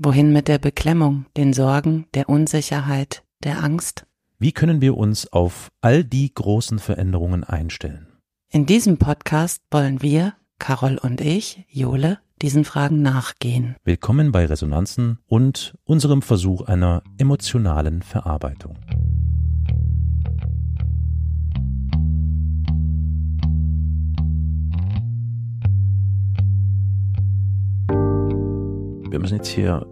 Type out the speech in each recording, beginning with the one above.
Wohin mit der Beklemmung, den Sorgen, der Unsicherheit, der Angst? Wie können wir uns auf all die großen Veränderungen einstellen? In diesem Podcast wollen wir, Carol und ich, Jole, diesen Fragen nachgehen. Willkommen bei Resonanzen und unserem Versuch einer emotionalen Verarbeitung. Wir müssen jetzt hier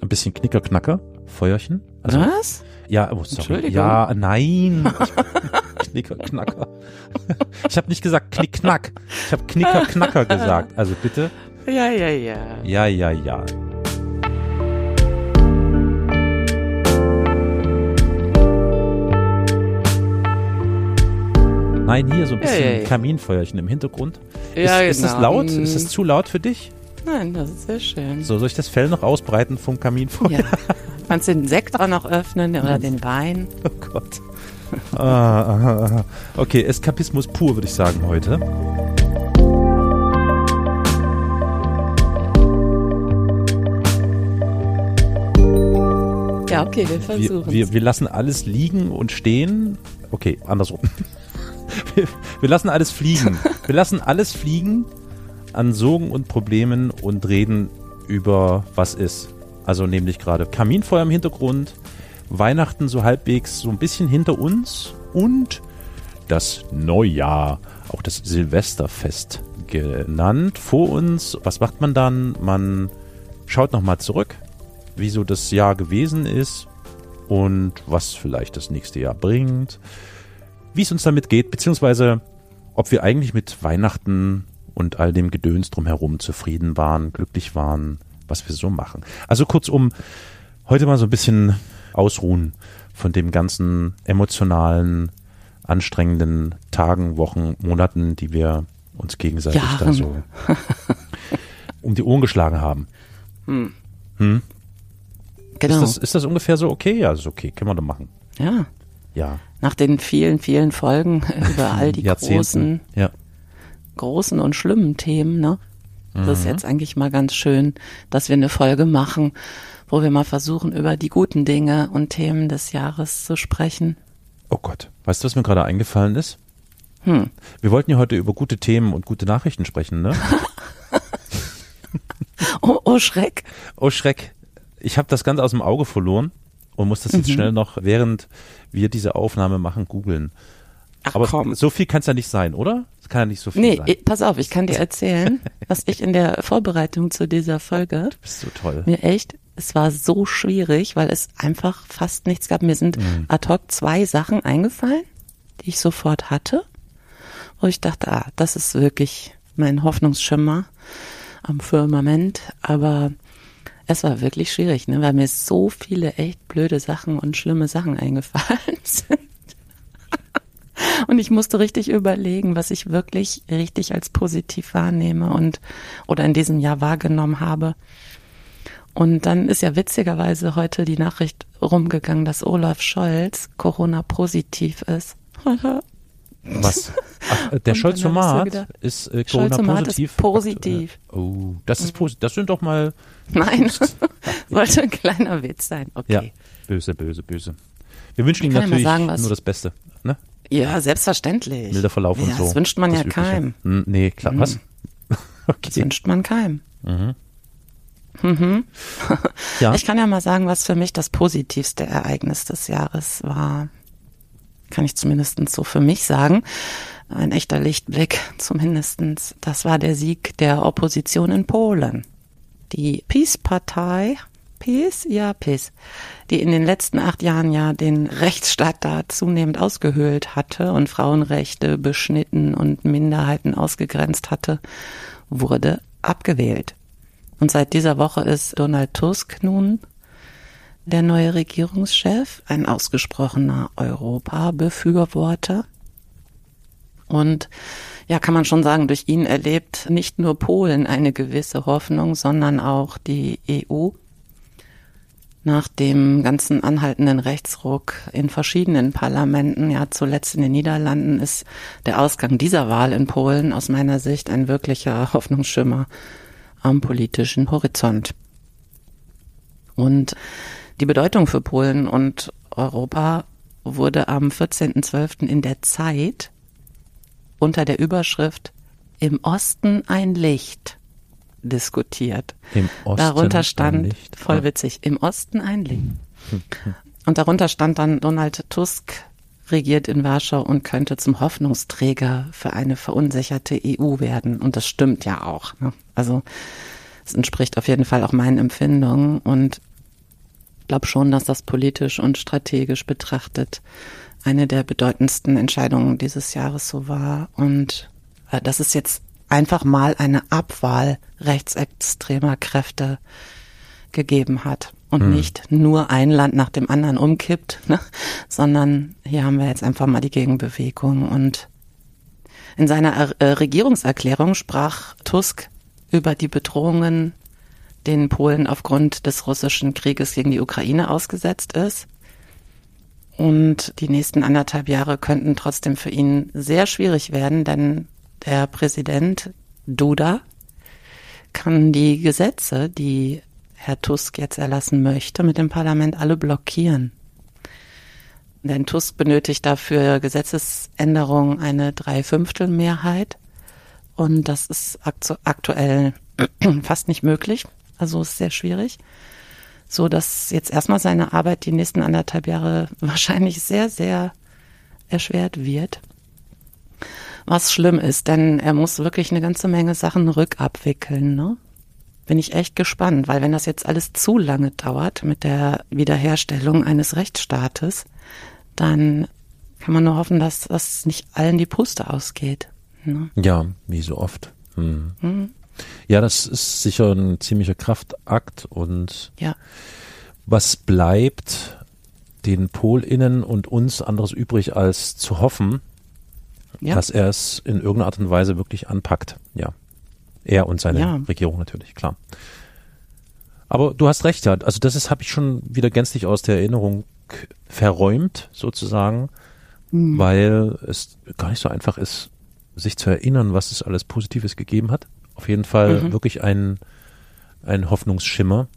ein bisschen Knicker-Knacker, Feuerchen. Also, Was? Ja, oh, sorry. Ja, nein. Knicker-Knacker. Ich habe nicht gesagt Knick-Knack. Ich habe Knicker-Knacker gesagt. Also bitte. Ja, ja, ja. Ja, ja, ja. Nein, hier so ein bisschen ja. Kaminfeuerchen im Hintergrund. Ja, ist, ist das genau. laut? Ist das zu laut für dich? Nein, das ist sehr schön. So, soll ich das Fell noch ausbreiten vom Kaminfeuer? Ja. Kannst den Sekt auch noch öffnen oder den Wein? Oh Gott. Ah, ah, ah. Okay, Eskapismus pur, würde ich sagen, heute. Ja, okay, wir Wir, versuchen wir, wir lassen alles liegen und stehen. Okay, andersrum. Wir, wir lassen alles fliegen. Wir lassen alles fliegen an Sorgen und Problemen und reden über was ist. Also nämlich gerade Kaminfeuer im Hintergrund, Weihnachten so halbwegs so ein bisschen hinter uns und das Neujahr, auch das Silvesterfest genannt, vor uns. Was macht man dann? Man schaut nochmal zurück, wie so das Jahr gewesen ist und was vielleicht das nächste Jahr bringt, wie es uns damit geht, beziehungsweise ob wir eigentlich mit Weihnachten und all dem Gedöns drumherum zufrieden waren, glücklich waren, was wir so machen. Also kurzum, heute mal so ein bisschen ausruhen von dem ganzen emotionalen, anstrengenden Tagen, Wochen, Monaten, die wir uns gegenseitig da Jahren. so um die Ohren geschlagen haben. Hm. Hm? Genau. Ist, das, ist das ungefähr so okay? Ja, ist okay. Können wir doch machen. ja. Ja. Nach den vielen, vielen Folgen über all die großen, Ja. Großen und schlimmen Themen, ne? Das Mhm. ist jetzt eigentlich mal ganz schön, dass wir eine Folge machen, wo wir mal versuchen, über die guten Dinge und Themen des Jahres zu sprechen. Oh Gott. Weißt du, was mir gerade eingefallen ist? Hm. Wir wollten ja heute über gute Themen und gute Nachrichten sprechen, ne? Oh, oh Schreck. Oh Schreck. Ich habe das ganz aus dem Auge verloren und muss das jetzt Mhm. schnell noch, während wir diese Aufnahme machen, googeln. Ach Aber komm. so viel kann es ja nicht sein, oder? Es kann ja nicht so viel Nee, sein. ich, pass auf, ich kann dir erzählen, was ich in der Vorbereitung zu dieser Folge Du bist so toll. mir echt, es war so schwierig, weil es einfach fast nichts gab. Mir sind Mhm. ad hoc zwei Sachen eingefallen, die ich sofort hatte, wo ich dachte, ah, das ist wirklich mein Hoffnungsschimmer am Firmament, aber es war wirklich schwierig, ne, weil mir so viele echt blöde Sachen und schlimme Sachen eingefallen sind. Und ich musste richtig überlegen, was ich wirklich richtig als positiv wahrnehme und oder in diesem Jahr wahrgenommen habe. Und dann ist ja witzigerweise heute die Nachricht rumgegangen, dass Olaf Scholz Corona-positiv ist. Was? Ach, äh, der Und Scholz dann hab ich so ist äh, Scholz-Format ist Corona-positiv. positiv. Oh, das ist positiv. Das sind doch mal, Nein, sollte ein kleiner Witz sein. Okay. ja, böse, böse, böse. Wir wünschen ihm natürlich sagen, nur das Beste. Ne? Ja, selbstverständlich. Milder Verlauf ja, und so. Das wünscht man Das ja keinem. Hm, nee, klar. Was? Das Okay. wünscht man keinem. Mhm. Mhm. Ja. Ich kann ja mal sagen, was für mich das positivste Ereignis des Jahres war. Kann ich zumindest so für mich sagen. Ein echter Lichtblick zumindestens. Das war der Sieg der Opposition in Polen. Die Peace-Partei, Ja, Peace, die in den letzten acht Jahren ja den Rechtsstaat da zunehmend ausgehöhlt hatte und Frauenrechte beschnitten und Minderheiten ausgegrenzt hatte, wurde abgewählt. Und seit dieser Woche ist Donald Tusk nun der neue Regierungschef, ein ausgesprochener Europa-Befürworter. Und ja, kann man schon sagen, durch ihn erlebt nicht nur Polen eine gewisse Hoffnung, sondern auch die EU. Nach dem ganzen anhaltenden Rechtsruck in verschiedenen Parlamenten, ja zuletzt in den Niederlanden, ist der Ausgang dieser Wahl in Polen aus meiner Sicht ein wirklicher Hoffnungsschimmer am politischen Horizont. Und die Bedeutung für Polen und Europa wurde am 14.12. in der Zeit unter der Überschrift Im Osten ein Licht diskutiert. Im Osten darunter stand, Licht. voll Ah. witzig, im Osten ein Licht. Und darunter stand dann, Donald Tusk regiert in Warschau und könnte zum Hoffnungsträger für eine verunsicherte EU werden. Und das stimmt ja auch. Ne? Also es entspricht auf jeden Fall auch meinen Empfindungen und ich glaube schon, dass das politisch und strategisch betrachtet eine der bedeutendsten Entscheidungen dieses Jahres so war. Und äh, dass es jetzt einfach mal eine Abwahl rechtsextremer Kräfte gegeben hat und nicht nur ein Land nach dem anderen umkippt, ne? sondern hier haben wir jetzt einfach mal die Gegenbewegung. Und in seiner äh, Regierungserklärung sprach Tusk über die Bedrohungen, denen Polen aufgrund des russischen Krieges gegen die Ukraine ausgesetzt ist. Und die nächsten anderthalb Jahre könnten trotzdem für ihn sehr schwierig werden, denn der Präsident Duda kann die Gesetze, die Herr Tusk jetzt erlassen möchte, mit dem Parlament alle blockieren. Denn Tusk benötigt dafür Gesetzesänderungen eine Dreiviertelmehrheit. Und das ist aktu aktuell fast nicht möglich. Also ist sehr schwierig. So dass jetzt erstmal seine Arbeit die nächsten anderthalb Jahre wahrscheinlich sehr, sehr erschwert wird. Was schlimm ist, denn er muss wirklich eine ganze Menge Sachen rückabwickeln, ne? Bin ich echt gespannt, weil wenn das jetzt alles zu lange dauert mit der Wiederherstellung eines Rechtsstaates, dann kann man nur hoffen, dass das nicht allen die Puste ausgeht. Ne? Ja, wie so oft. Hm. Ja, das ist sicher ein ziemlicher Kraftakt und Ja, was bleibt den PolInnen und uns anderes übrig, als zu hoffen, ja. dass er es in irgendeiner Art und Weise wirklich anpackt. Ja. Er und seine Ja. Regierung natürlich, klar. Aber du hast recht, ja. Also das ist, habe ich schon wieder gänzlich aus der Erinnerung verräumt, sozusagen, Mhm. weil es gar nicht so einfach ist, sich zu erinnern, was es alles Positives gegeben hat. Auf jeden Fall Mhm. wirklich ein, ein Hoffnungsschimmer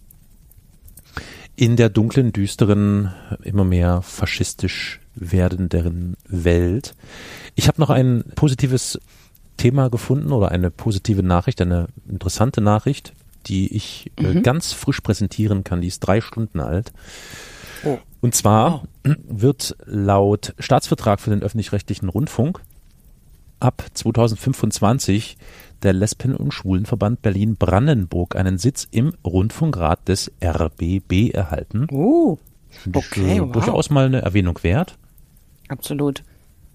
in der dunklen, düsteren, immer mehr faschistisch werdenderen Welt. Ich habe noch ein positives Thema gefunden oder eine positive Nachricht, eine interessante Nachricht, die ich äh, Mhm. ganz frisch präsentieren kann. Die ist drei Stunden alt. Oh. Und zwar wird laut Staatsvertrag für den öffentlich-rechtlichen Rundfunk ab 2025 der Lesben- und Schwulenverband Berlin-Brandenburg einen Sitz im Rundfunkrat des RBB erhalten. Oh, Okay, äh, wow. durchaus mal eine Erwähnung wert. Absolut.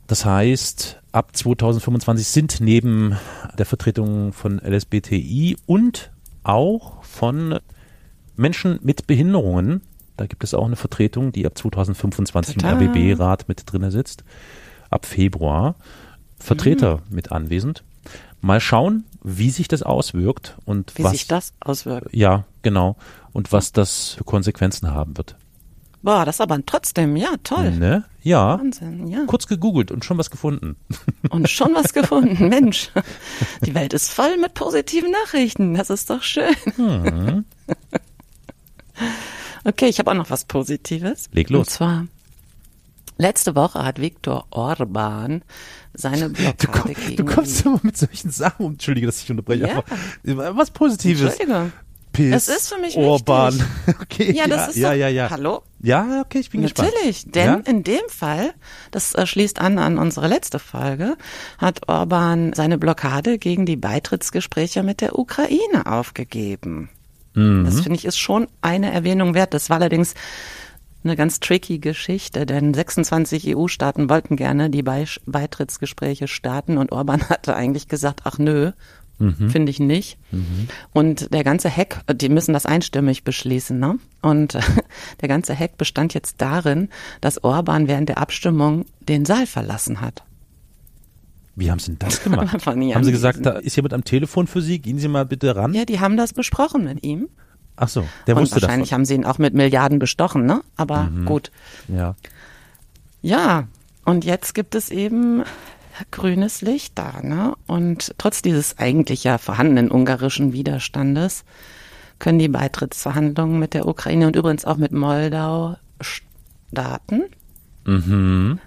Das heißt, ab 2025 sind neben der Vertretung von LSBTI und auch von Menschen mit Behinderungen, da gibt es auch eine Vertretung, die ab 2025 Tada. im RBB-Rat mit drinne sitzt, ab Februar, Vertreter Mhm. mit anwesend. Mal schauen, wie sich das auswirkt und Wie was, sich das auswirkt. ja, genau, und was das für Konsequenzen haben wird. Boah, das aber trotzdem, ja, toll. Ne? Ja, Wahnsinn, ja. kurz gegoogelt und schon was gefunden. Und schon was gefunden. Mensch, die Welt ist voll mit positiven Nachrichten. Das ist doch schön. Hm. Okay, ich habe auch noch was Positives. Leg los. Und zwar, letzte Woche hat Viktor Orban seine Du, Blockade komm, gegen... du kommst immer mit solchen Sachen, um. Entschuldige, dass ich unterbreche, Ja. was Positives. Entschuldigung. Piss, Es ist für mich Orban. wichtig. Okay, Ja, das ist ja, doch, ja, ja. Hallo? Ja, okay, ich bin gespannt. Natürlich, denn Ja? in dem Fall, das äh, schließt an an unsere letzte Folge, hat Orban seine Blockade gegen die Beitrittsgespräche mit der Ukraine aufgegeben. Mhm. Das finde ich ist schon eine Erwähnung wert. Das war allerdings eine ganz tricky Geschichte, denn 26 EU-Staaten wollten gerne die Be Beitrittsgespräche starten und Orban hatte eigentlich gesagt, ach nö, Finde ich nicht. Und der ganze Hack, die müssen das einstimmig beschließen, ne? Und der ganze Hack bestand jetzt darin, dass Orban während der Abstimmung den Saal verlassen hat. Wie haben Sie denn das gemacht? Haben Sie gesagt, da ist jemand am Telefon für Sie? Gehen Sie mal bitte ran. Ja, die haben das besprochen mit ihm. Ach so, der Und wusste wahrscheinlich davon. haben sie ihn auch mit Milliarden bestochen, ne? Aber gut. Ja. Ja, und jetzt gibt es eben grünes Licht da, ne? Und trotz dieses eigentlich ja vorhandenen ungarischen Widerstandes können die Beitrittsverhandlungen mit der Ukraine und übrigens auch mit Moldau starten. Mhm.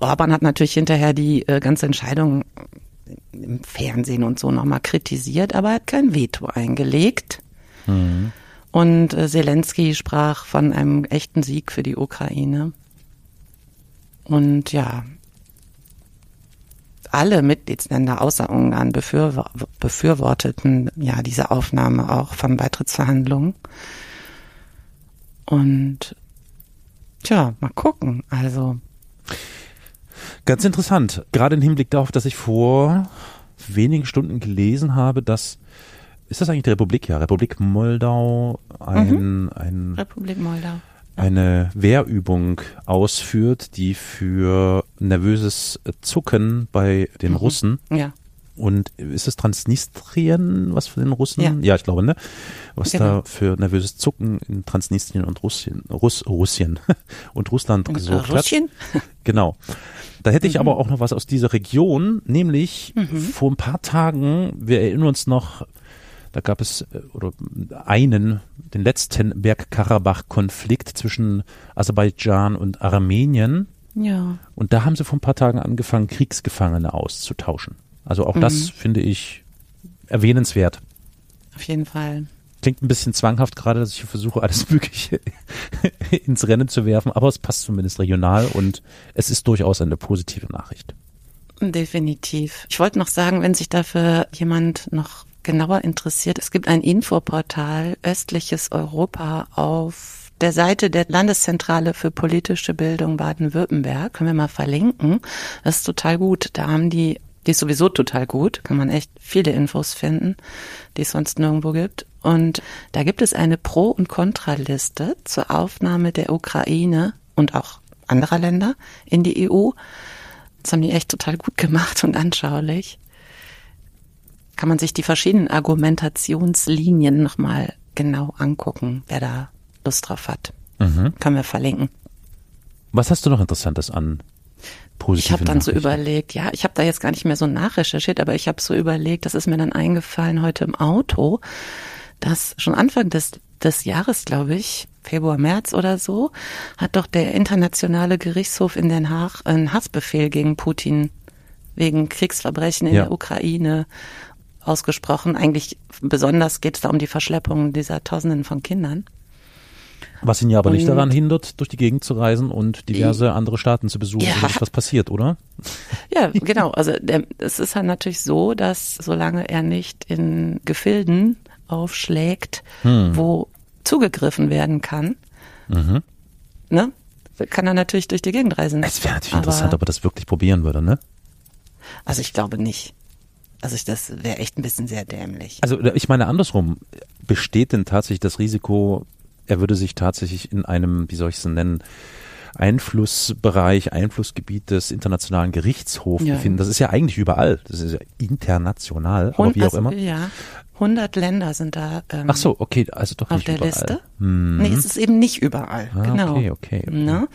Orban hat natürlich hinterher die äh, ganze Entscheidung im Fernsehen und so nochmal kritisiert, aber er hat kein Veto eingelegt. Und äh, Zelensky sprach von einem echten Sieg für die Ukraine. Und ja, alle Mitgliedsländer außer Ungarn befürwo befürworteten ja diese Aufnahme auch von Beitrittsverhandlungen. Und tja, mal gucken. Also Ganz interessant. Gerade im Hinblick darauf, dass ich vor wenigen Stunden gelesen habe, dass ist das eigentlich die Republik? Ja, Republik Moldau ein, ein, Republik Moldau. Eine Wehrübung ausführt, die für nervöses Zucken bei den Russen Ja. und ist es Transnistrien, was für den Russen? Ja. ich glaube, ne? Was Genau. da für nervöses Zucken in Transnistrien und Russien, Russ, Russien und Russland Und, äh, gesorgt hat. Russien? Genau. Da hätte Mhm. ich aber auch noch was aus dieser Region, nämlich vor ein paar Tagen, wir erinnern uns noch, da gab es äh, oder einen, den letzten Bergkarabach-Konflikt zwischen Aserbaidschan und Armenien. Ja. Und da haben sie vor ein paar Tagen angefangen, Kriegsgefangene auszutauschen. Also auch Mhm. das finde ich erwähnenswert. Auf jeden Fall. Klingt ein bisschen zwanghaft gerade, dass ich hier versuche, alles Mögliche ins Rennen zu werfen, aber es passt zumindest regional und es ist durchaus eine positive Nachricht. Definitiv. Ich wollte noch sagen, wenn sich dafür jemand noch genauer interessiert, es gibt ein Infoportal Östliches Europa auf der Seite der Landeszentrale für politische Bildung Baden-Württemberg. Können wir mal verlinken. Das ist total gut. Da haben die, die ist sowieso total gut. Kann man echt viele Infos finden, die es sonst nirgendwo gibt. Und da gibt es eine Pro- und Kontraliste zur Aufnahme der Ukraine und auch anderer Länder in die EU. Das haben die echt total gut gemacht und anschaulich. Kann man sich die verschiedenen Argumentationslinien nochmal genau angucken, wer da Lust drauf hat. Können wir verlinken. Was hast du noch Interessantes an positiven Ich habe dann so überlegt, ja, ich habe da jetzt gar nicht mehr so nachrecherchiert, aber ich habe so überlegt, das ist mir dann eingefallen heute im Auto, dass schon Anfang des, des Jahres, glaube ich, Februar, März oder so, hat doch der internationale Gerichtshof in Den Haag einen Hassbefehl gegen Putin wegen Kriegsverbrechen in Ja. der Ukraine ausgesprochen. Eigentlich besonders geht es da um die Verschleppung dieser Tausenden von Kindern. Was ihn ja aber nicht Und- daran hindert, durch die Gegend zu reisen und diverse andere Staaten zu besuchen, Ja. wenn nicht was passiert, oder? Ja, genau. Also der, es ist halt natürlich so, dass solange er nicht in Gefilden aufschlägt, wo zugegriffen werden kann, ne, kann er natürlich durch die Gegend reisen. Es wäre natürlich Aber- interessant, ob er das wirklich probieren würde, ne? Also ich glaube nicht. Also ich, das wäre echt ein bisschen sehr dämlich. Also ich meine andersrum, besteht denn tatsächlich das Risiko, er würde sich tatsächlich in einem, wie soll ich es denn nennen, Einflussbereich, Einflussgebiet des internationalen Gerichtshofs Ja. befinden. Das ist ja eigentlich überall. Das ist ja international, aber Hund- wie auch also, immer. Ja, 100 Länder sind da ähm, Ach so, okay, also doch auf nicht der überall. Liste. Hm. Nee, es ist eben nicht überall. Ah, genau. okay, okay, okay.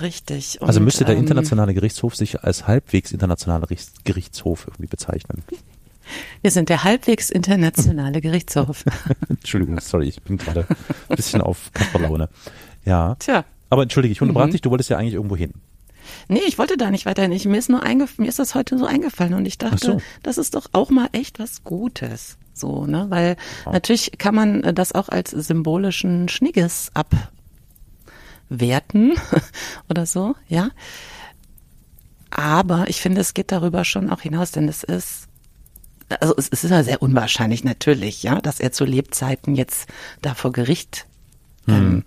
Richtig. Also Und, müsste der ähm, internationale Gerichtshof sich als halbwegs internationaler Richts- Gerichtshof irgendwie bezeichnen. Wir sind der halbwegs internationale Gerichtshof. Entschuldigung, sorry, ich bin gerade ein bisschen auf Kasperlaune. Ja. Tja. Aber entschuldige, ich unterbrach Mhm. dich, du wolltest ja eigentlich irgendwo hin. Nee, ich wollte da nicht weiter. Ich, mir ist nur mir ist das heute so eingefallen und ich dachte, Ach so. das ist doch auch mal echt was Gutes. So, ne? Weil natürlich kann man äh, das auch als symbolischen Schnigges abwerten oder so, ja. Aber ich finde, es geht darüber schon auch hinaus, denn es ist, also es, ist ja sehr unwahrscheinlich natürlich, ja, dass er zu Lebzeiten jetzt da vor Gericht ähm,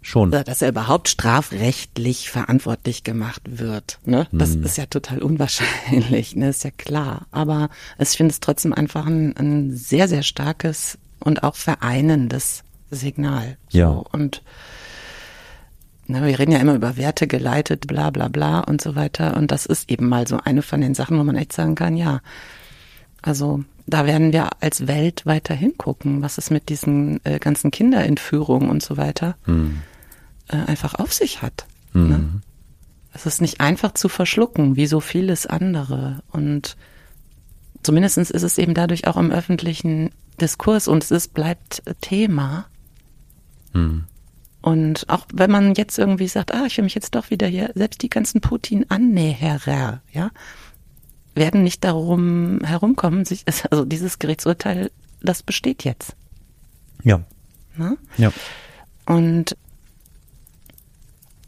Schon. Dass er überhaupt strafrechtlich verantwortlich gemacht wird. Ne? Das Mhm. ist ja total unwahrscheinlich, ne? ist ja klar. Aber ich finde es trotzdem einfach ein, ein sehr, sehr starkes und auch vereinendes Signal. So. Ja. Und na, wir reden ja immer über Werte geleitet, bla bla bla und so weiter. Und das ist eben mal so eine von den Sachen, wo man echt sagen kann, ja, also da werden wir als Welt weiter hingucken, was es mit diesen äh, ganzen Kinderentführungen und so weiter äh, einfach auf sich hat. Ne? Es ist nicht einfach zu verschlucken, wie so vieles andere. Und zumindest ist es eben dadurch auch im öffentlichen Diskurs und es ist, bleibt Thema. Und auch wenn man jetzt irgendwie sagt, ah, ich will mich jetzt doch wieder hier, selbst die ganzen Putin-Annäherer, ja, werden nicht darum herumkommen, sich, also dieses Gerichtsurteil, das besteht jetzt. Ja. Ne? Ja. Und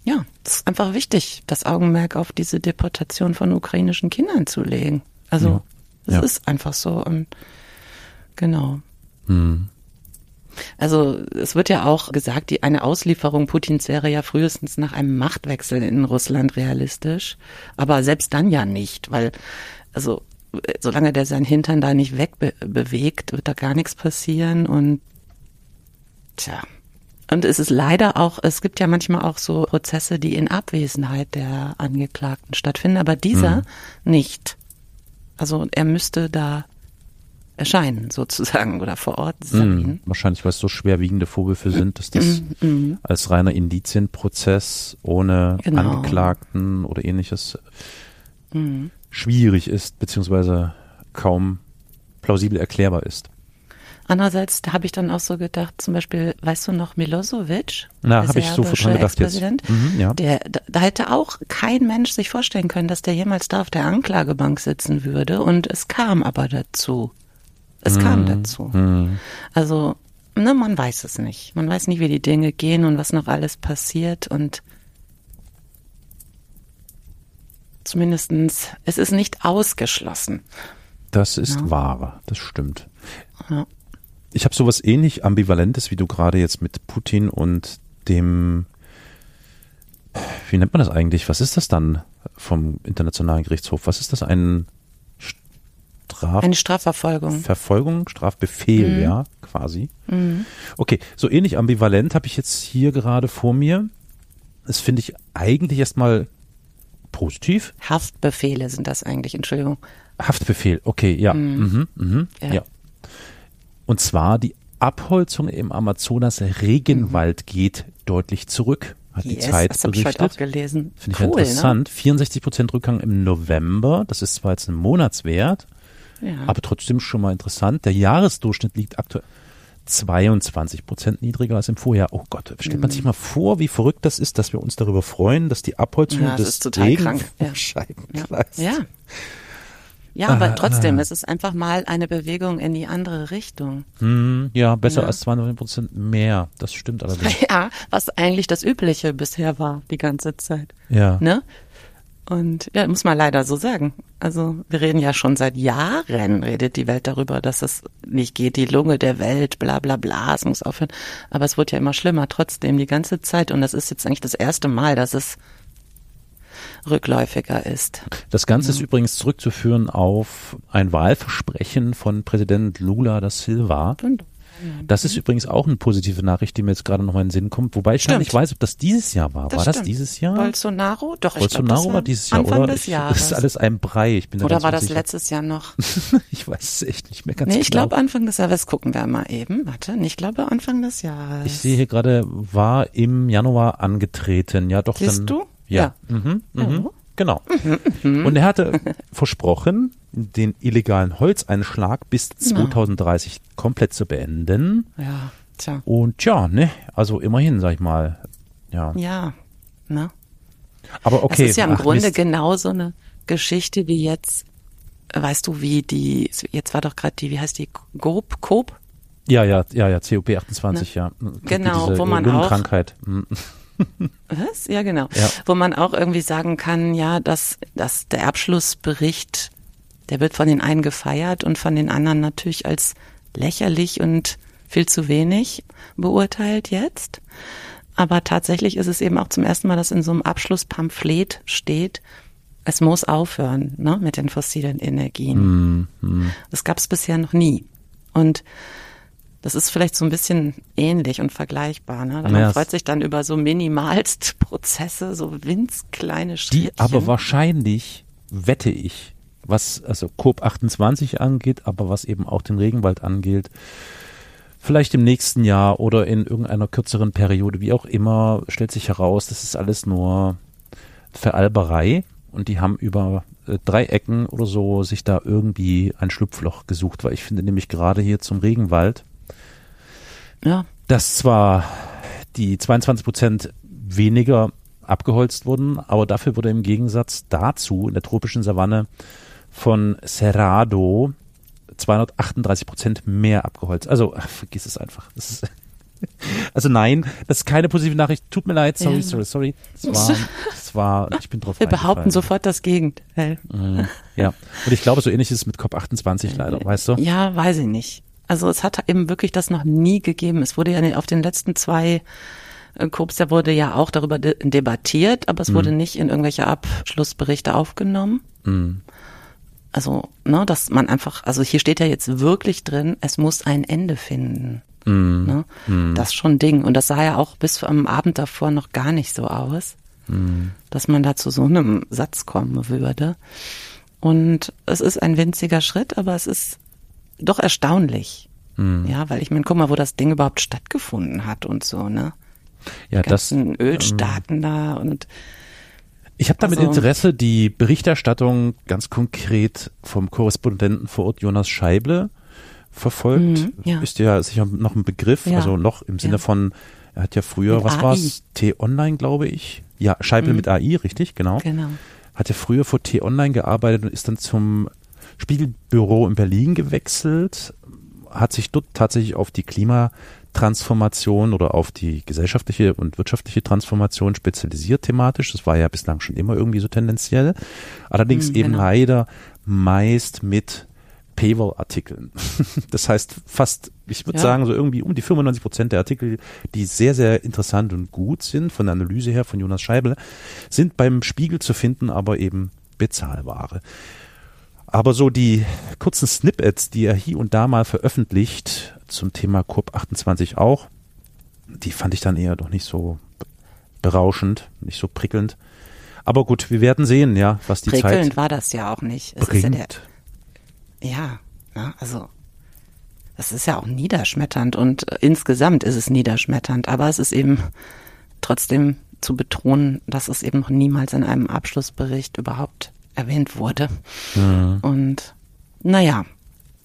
ja, es ist einfach wichtig, das Augenmerk auf diese Deportation von ukrainischen Kindern zu legen. Also es Ja. ist einfach so und genau. Hm. Also es wird ja auch gesagt, die eine Auslieferung Putins wäre ja frühestens nach einem Machtwechsel in Russland realistisch, aber selbst dann ja nicht, weil also äh, solange der sein Hintern da nicht wegbewegt, wird da gar nichts passieren und tja. Und es ist leider auch, es gibt ja manchmal auch so Prozesse, die in Abwesenheit der Angeklagten stattfinden, aber dieser nicht. Also er müsste da erscheinen sozusagen oder vor Ort sein. Hm. Wahrscheinlich, weil es so schwerwiegende Vorwürfe sind, dass das als reiner Indizienprozess ohne Genau. Angeklagten oder ähnliches schwierig ist, beziehungsweise kaum plausibel erklärbar ist. Andererseits habe ich dann auch so gedacht, zum Beispiel, weißt du noch, Milosevic? Na, habe ich sofort serbische dran gedacht jetzt. Mhm, ja. Der, da hätte auch kein Mensch sich vorstellen können, dass der jemals da auf der Anklagebank sitzen würde. Und es kam aber dazu. Es Mhm. kam dazu. Also, ne, man weiß es nicht. Man weiß nicht, wie die Dinge gehen und was noch alles passiert. Und zumindestens, es ist nicht ausgeschlossen. Das ist Ja. wahr, das stimmt. Ja. Ich habe sowas ähnlich Ambivalentes, wie du gerade jetzt mit Putin und dem, wie nennt man das eigentlich? Was ist das dann vom Internationalen Gerichtshof? Was ist das? Ein Straf Eine Strafverfolgung. Verfolgung, Strafbefehl, Mhm. ja, quasi. Okay, so ähnlich ambivalent habe ich jetzt hier gerade vor mir. Das finde ich eigentlich erstmal positiv. Haftbefehle sind das eigentlich, Entschuldigung. Haftbefehl, okay, ja. Mhm. Mhm, Ja. ja. Und zwar die Abholzung im Amazonas-Regenwald geht deutlich zurück, hat die Yes, Zeit das habe ich heute auch berichtet. gelesen. Finde ich cool, ne? interessant. 64 Prozent Rückgang im November. Das ist zwar jetzt ein Monatswert, Ne? Ja. aber trotzdem schon mal interessant. Der Jahresdurchschnitt liegt aktuell 22 Prozent niedriger als im Vorjahr. Oh Gott, stellt man sich mal vor, wie verrückt das ist, dass wir uns darüber freuen, dass die Abholzung Ja, das des ist total krank. Ja. Ja. Ja, Ah, aber trotzdem, es ist einfach mal eine Bewegung in die andere Richtung. Hm, ja, besser Ja. als 200 Prozent mehr. Das stimmt allerdings. Ja, was eigentlich das Übliche bisher war, die ganze Zeit. Ja. Ne? Und ja, muss man leider so sagen. Also wir reden ja schon seit Jahren, redet die Welt darüber, dass es nicht geht, die Lunge der Welt, bla bla bla, es muss aufhören. Aber es wird ja immer schlimmer trotzdem die ganze Zeit. Und das ist jetzt eigentlich das erste Mal, dass es rückläufiger ist. Das Ganze ist übrigens zurückzuführen auf ein Wahlversprechen von Präsident Lula da Silva. Das ist übrigens auch eine positive Nachricht, die mir jetzt gerade noch mal in den Sinn kommt, wobei ich Stimmt. nicht weiß, ob das dieses Jahr war. war das stimmt. dieses Jahr? Bolsonaro? Doch, ich glaub, Bolsonaro das war dieses Jahr, Anfang oder? des Ich, Jahres. das ist alles ein Brei. Ich bin da Oder war das unsicher. letztes Jahr noch? Ich weiß es echt nicht mehr ganz Nee, ich genau. glaube Anfang des Jahres. Gucken wir mal eben. Warte, ich glaube Anfang des Jahres. Ich sehe hier gerade, war im Januar angetreten. Ja, doch. Siehst dann, du? Ja. Ja. Mhm, mhm, Genau. Und er hatte versprochen, den illegalen Holzeinschlag bis Genau. 2030 komplett zu beenden. Ja, tja. Und tja, ne, also immerhin, sag ich mal. Ja. Ja, ne? Aber okay. Das ist ja im ach, Grunde Mist. genau so eine Geschichte wie jetzt, weißt du, wie die, jetzt war doch gerade die, wie heißt die, Gob, Coop? Ja, ja, ja, ja, COP 28, ja. Genau, Diese wo man Lungenkrankheit. Mhm. Was? Ja, genau. Ja. Wo man auch irgendwie sagen kann, ja, dass, dass der Abschlussbericht, der wird von den einen gefeiert und von den anderen natürlich als lächerlich und viel zu wenig beurteilt jetzt. Aber tatsächlich ist es eben auch zum ersten Mal, dass in so einem Abschlusspamphlet steht, es muss aufhören ne, mit den fossilen Energien. Mhm. Das gab es bisher noch nie. Und das ist vielleicht so ein bisschen ähnlich und vergleichbar. Ne? Man Ja, freut sich dann über so minimalst Prozesse, so winzkleine Die Schrittchen. aber wahrscheinlich, wette ich, was also COP 28 angeht, aber was eben auch den Regenwald angeht, vielleicht im nächsten Jahr oder in irgendeiner kürzeren Periode, wie auch immer, stellt sich heraus, das ist alles nur Veralberei und die haben über äh, drei Ecken oder so sich da irgendwie ein Schlupfloch gesucht, weil ich finde nämlich gerade hier zum Regenwald, ja, dass zwar die 22 Prozent weniger abgeholzt wurden, aber dafür wurde im Gegensatz dazu in der tropischen Savanne von Cerrado 238 Prozent mehr abgeholzt. Also ach, vergiss es einfach. Ist, also nein, das ist keine positive Nachricht. Tut mir leid, sorry, Ja. sorry, sorry. Es war, es war, ich bin drauf wir behaupten sofort das Gegenteil. Mhm. Ja, und ich glaube, so ähnlich ist es mit COP28 leider, weißt du? Ja, weiß ich nicht. Also es hat eben wirklich das noch nie gegeben. Es wurde ja auf den letzten zwei äh, Cops, da wurde ja auch darüber de debattiert, aber es wurde nicht in irgendwelche Abschlussberichte aufgenommen. Mhm. Also, ne, dass man einfach, also hier steht ja jetzt wirklich drin, es muss ein Ende finden. Mhm. Ne? Das ist schon ein Ding. Und das sah ja auch bis am Abend davor noch gar nicht so aus, Mhm. dass man da zu so einem Satz kommen würde. Und es ist ein winziger Schritt, aber es ist doch erstaunlich. Mhm. Ja, weil ich meine, guck mal, wo das Ding überhaupt stattgefunden hat und so, ne? Ja, das, Ganzen Ölstaaten da und Ich habe da mit Also- Interesse die Berichterstattung ganz konkret vom Korrespondenten vor Ort Jonas Scheible verfolgt. Mhm, ja. Ist ja sicher noch ein Begriff, Ja. also noch im Sinne Ja. von, er hat ja früher, Mit was AI. war's? T-Online, glaube ich. Ja, Scheible mit AI, richtig, genau. genau. Hat ja früher vor T-Online gearbeitet und ist dann zum Spiegelbüro in Berlin gewechselt, hat sich dort tatsächlich auf die Klimatransformation oder auf die gesellschaftliche und wirtschaftliche Transformation spezialisiert thematisch. Das war ja bislang schon immer irgendwie so tendenziell. Allerdings Hm, eben genau. leider meist mit Paywall-Artikeln. Das heißt fast, ich würde Ja. sagen, so irgendwie um die 95 Prozent der Artikel, die sehr, sehr interessant und gut sind, von der Analyse her von Jonas Scheibel, sind beim Spiegel zu finden, aber eben Bezahlware. Aber so die kurzen Snippets, die er hier und da mal veröffentlicht, zum Thema COP28 auch, die fand ich dann eher doch nicht so berauschend, nicht so prickelnd. Aber gut, wir werden sehen, ja, was die Prickelnd Zeit war das ja auch nicht. Es ist ja, der, ja ne, also das ist ja auch niederschmetternd und äh, insgesamt ist es niederschmetternd, aber es ist eben trotzdem zu betonen, dass es eben noch niemals in einem Abschlussbericht überhaupt erwähnt wurde. Mhm. Und naja,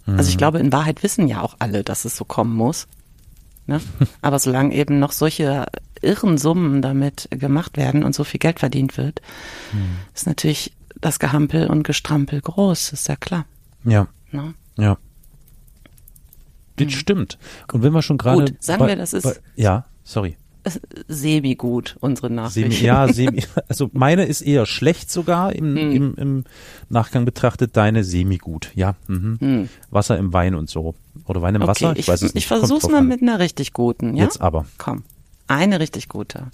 also ich glaube, in Wahrheit wissen ja auch alle, dass es so kommen muss. Ne? Aber solange eben noch solche irren Summen damit gemacht werden und so viel Geld verdient wird, Mhm. ist natürlich das Gehampel und Gestrampel groß, ist ja klar. Ja, Ne? ja. Das stimmt. Und wenn wir schon gerade. Mhm. Gut, sagen bei- wir, das ist- bei- Ja, sorry. Semi-gut, unsere Nachricht. Semi, ja, semi, also meine ist eher schlecht sogar im, Hm. im, im Nachgang betrachtet, deine semi-gut. Ja, mhm. Hm. Wasser im Wein und so. Oder Wein im Okay, Wasser? ich, weiß es nicht. ich versuch's mal an. mit einer richtig guten, ja? Jetzt aber. Komm. Eine richtig gute.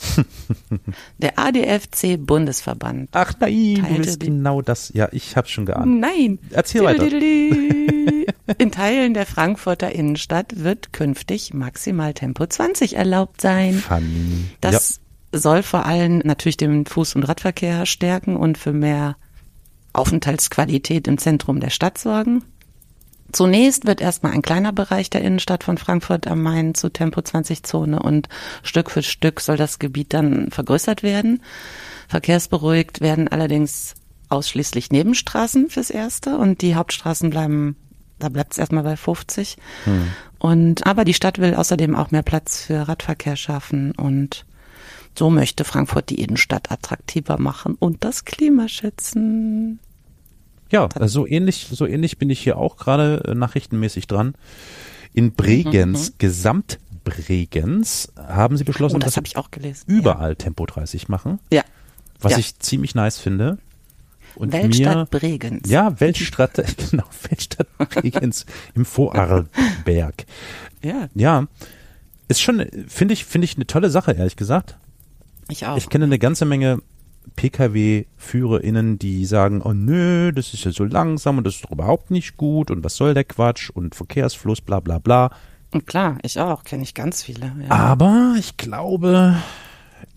Der ADFC Bundesverband. Ach nein, du willst genau das. Ja, ich hab's schon geahnt. Nein. Erzähl weiter. In Teilen der Frankfurter Innenstadt wird künftig maximal Tempo 20 erlaubt sein. Funny. Das soll vor allem natürlich den Fuß- und Radverkehr stärken und für mehr Aufenthaltsqualität im Zentrum der Stadt sorgen. Zunächst wird erstmal ein kleiner Bereich der Innenstadt von Frankfurt am Main zu Tempo 20 Zone und Stück für Stück soll das Gebiet dann vergrößert werden. Verkehrsberuhigt werden allerdings ausschließlich Nebenstraßen fürs Erste und die Hauptstraßen bleiben, da bleibt es erstmal bei 50. Und, aber die Stadt will außerdem auch mehr Platz für Radverkehr schaffen und so möchte Frankfurt die Innenstadt attraktiver machen und das Klima schützen. Ja, so ähnlich, so ähnlich bin ich hier auch gerade äh, nachrichtenmäßig dran. In Bregenz, Gesamt Bregenz, haben sie beschlossen, Oh, das dass ich auch gelesen. überall Tempo 30 machen, Ja. was Ja. ich ziemlich nice finde. Und Weltstadt mir, Bregenz. Ja, Weltstadt, genau, Weltstadt Bregenz im Vorarlberg. Ja. Ja, Ist schon, finde ich, finde ich eine tolle Sache, ehrlich gesagt. Ich auch. Ich kenne eine ganze Menge Pkw-FührerInnen, die sagen, oh nö, das ist ja so langsam und das ist doch überhaupt nicht gut und was soll der Quatsch und Verkehrsfluss, bla bla bla. Und klar, ich auch, kenne ich ganz viele. Ja. Aber ich glaube,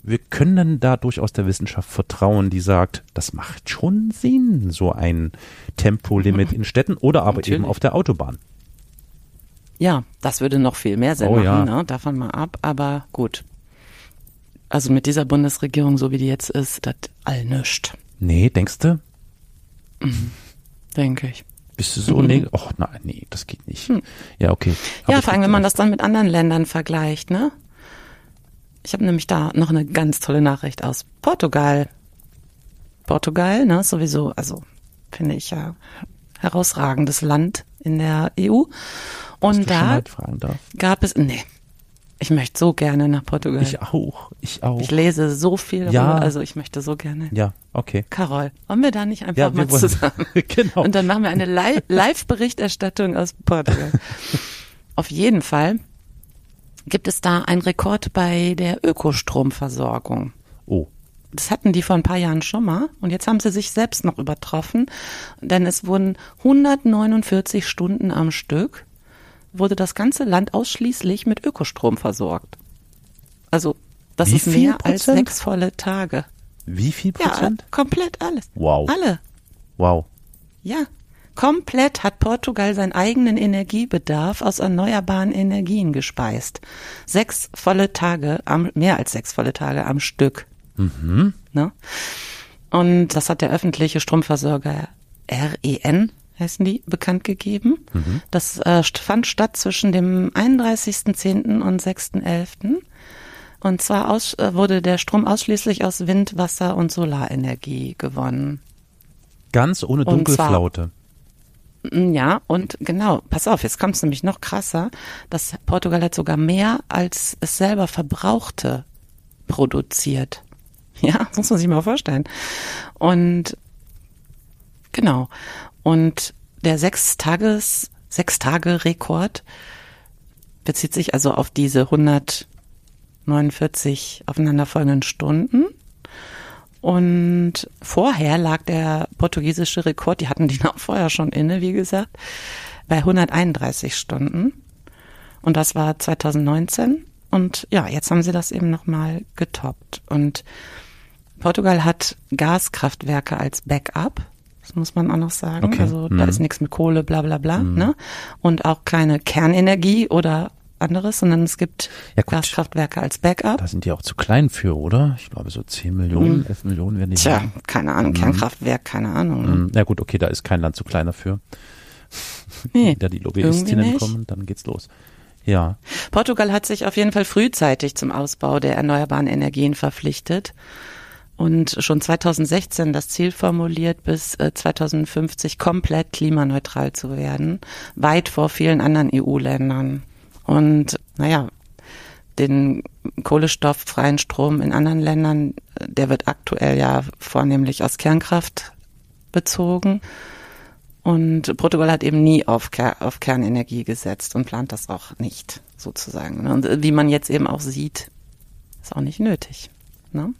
wir können da durchaus der Wissenschaft vertrauen, die sagt, das macht schon Sinn, so ein Tempolimit in Städten oder aber Natürlich. eben auf der Autobahn. Ja, das würde noch viel mehr Sinn Oh machen, ja. ne? davon mal ab, aber gut. Also mit dieser Bundesregierung, so wie die jetzt ist, das all nischt, Nee, denkst du? denke ich. Bist du so Mhm. nee? Och, nein, nee, das geht nicht. Ja, okay. Aber Ja, vor allem, wenn man das dann mit anderen Ländern vergleicht, ne? Ich habe nämlich da noch eine ganz tolle Nachricht aus Portugal. Portugal, ne, sowieso, also finde ich ja herausragendes Land in der EU. Und da fragen gab es, nee, ich möchte so gerne nach Portugal. Ich auch, ich auch. Ich lese so viel Ja. darüber, also ich möchte so gerne. ja, okay. Carol, wollen wir da nicht einfach Ja, mal zusammen? genau. Und dann machen wir eine Li- Live-Berichterstattung aus Portugal. Auf jeden Fall gibt es da einen Rekord bei der Ökostromversorgung. Oh, Das hatten die vor ein paar Jahren schon mal und jetzt haben sie sich selbst noch übertroffen, denn es wurden 149 Stunden am Stück, wurde das ganze Land ausschließlich mit Ökostrom versorgt. Also das Wie ist mehr als Prozent? sechs volle Tage. wie viel Ja, Prozent? komplett alles. Wow. Alle. Wow. Ja, komplett hat Portugal seinen eigenen Energiebedarf aus erneuerbaren Energien gespeist. Sechs volle Tage, am, mehr als sechs volle Tage am Stück. Ne? Und das hat der öffentliche Stromversorger REN, heißen die, bekannt gegeben. Das äh, fand statt zwischen dem 31.10. und 6.11. Und zwar aus, äh, wurde der Strom ausschließlich aus Wind, Wasser und Solarenergie gewonnen. Ganz ohne Dunkelflaute. Mm, Ja, und genau, pass auf, jetzt kommt es nämlich noch krasser, dass Portugal hat sogar mehr als es selber verbrauchte produziert. Ja, das muss man sich mal vorstellen. Und genau. Und der sechs Tages, sechs Tage Rekord bezieht sich also auf diese 149 aufeinanderfolgenden Stunden. Und vorher lag der portugiesische Rekord, die hatten den auch vorher schon inne, wie gesagt, bei 131 Stunden. Und das war 2019. Und ja, jetzt haben sie das eben nochmal getoppt. Und Portugal hat Gaskraftwerke als Backup. Das muss man auch noch sagen. Okay. Also da Mhm. ist nichts mit Kohle, bla bla bla. Ne? Und auch keine Kernenergie oder anderes, sondern es gibt Ja. Gaskraftwerke als Backup. Da sind die auch zu klein für, oder? Ich glaube so 10 Millionen, 11 Millionen werden die Tja, haben. keine Ahnung, Kernkraftwerk, keine Ahnung. ne? Mhm. Ja gut, okay, da ist kein Land zu klein dafür. Nee, da die Lobbyistinnen kommen, dann geht's los. Ja. Portugal hat sich auf jeden Fall frühzeitig zum Ausbau der erneuerbaren Energien verpflichtet und schon 2016 das Ziel formuliert, bis äh, 2050 komplett klimaneutral zu werden, weit vor vielen anderen EU-Ländern. Und naja, den kohlenstofffreien Strom in anderen Ländern, äh, der wird aktuell ja vornehmlich aus Kernkraft bezogen. Und Portugal hat eben nie auf, Ker auf Kernenergie gesetzt und plant das auch nicht, sozusagen. ne? Und äh, wie man jetzt eben auch sieht, ist auch nicht nötig. Ne?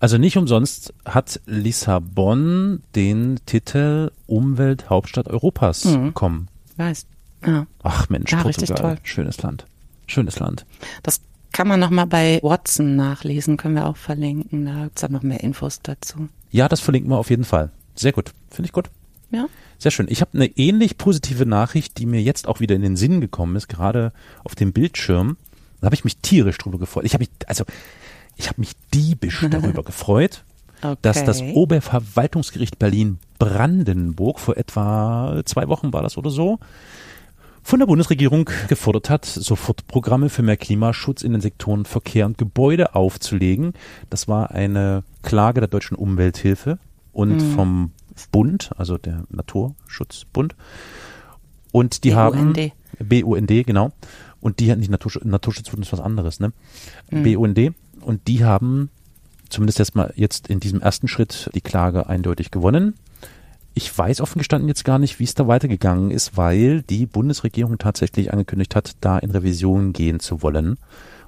Also nicht umsonst hat Lissabon den Titel Umwelthauptstadt Europas Mhm. bekommen. Weißt, ja. Ach Mensch, Ja, richtig Portugal. toll. Schönes Land. Schönes Land. Das kann man nochmal bei Watson nachlesen, können wir auch verlinken. Da gibt's dann noch mehr Infos dazu. Ja, das verlinken wir auf jeden Fall. Sehr gut. Finde ich gut. Ja. Sehr schön. Ich habe eine ähnlich positive Nachricht, die mir jetzt auch wieder in den Sinn gekommen ist, gerade auf dem Bildschirm. Da habe ich mich tierisch drüber gefreut. Ich habe mich, also ich habe mich diebisch darüber gefreut, Okay. dass das Oberverwaltungsgericht Berlin-Brandenburg vor etwa zwei Wochen war das oder so, von der Bundesregierung gefordert hat, Sofortprogramme für mehr Klimaschutz in den Sektoren Verkehr und Gebäude aufzulegen. Das war eine Klage der Deutschen Umwelthilfe und vom Bund, also der Naturschutzbund. Und die haben BUND. BUND, genau. Und die hat nicht Naturschutz, Naturschutzbund ist was anderes, ne? BUND. Und die haben zumindest jetzt mal jetzt in diesem ersten Schritt die Klage eindeutig gewonnen. Ich weiß offen gestanden jetzt gar nicht, wie es da weitergegangen ist, weil die Bundesregierung tatsächlich angekündigt hat, da in Revision gehen zu wollen.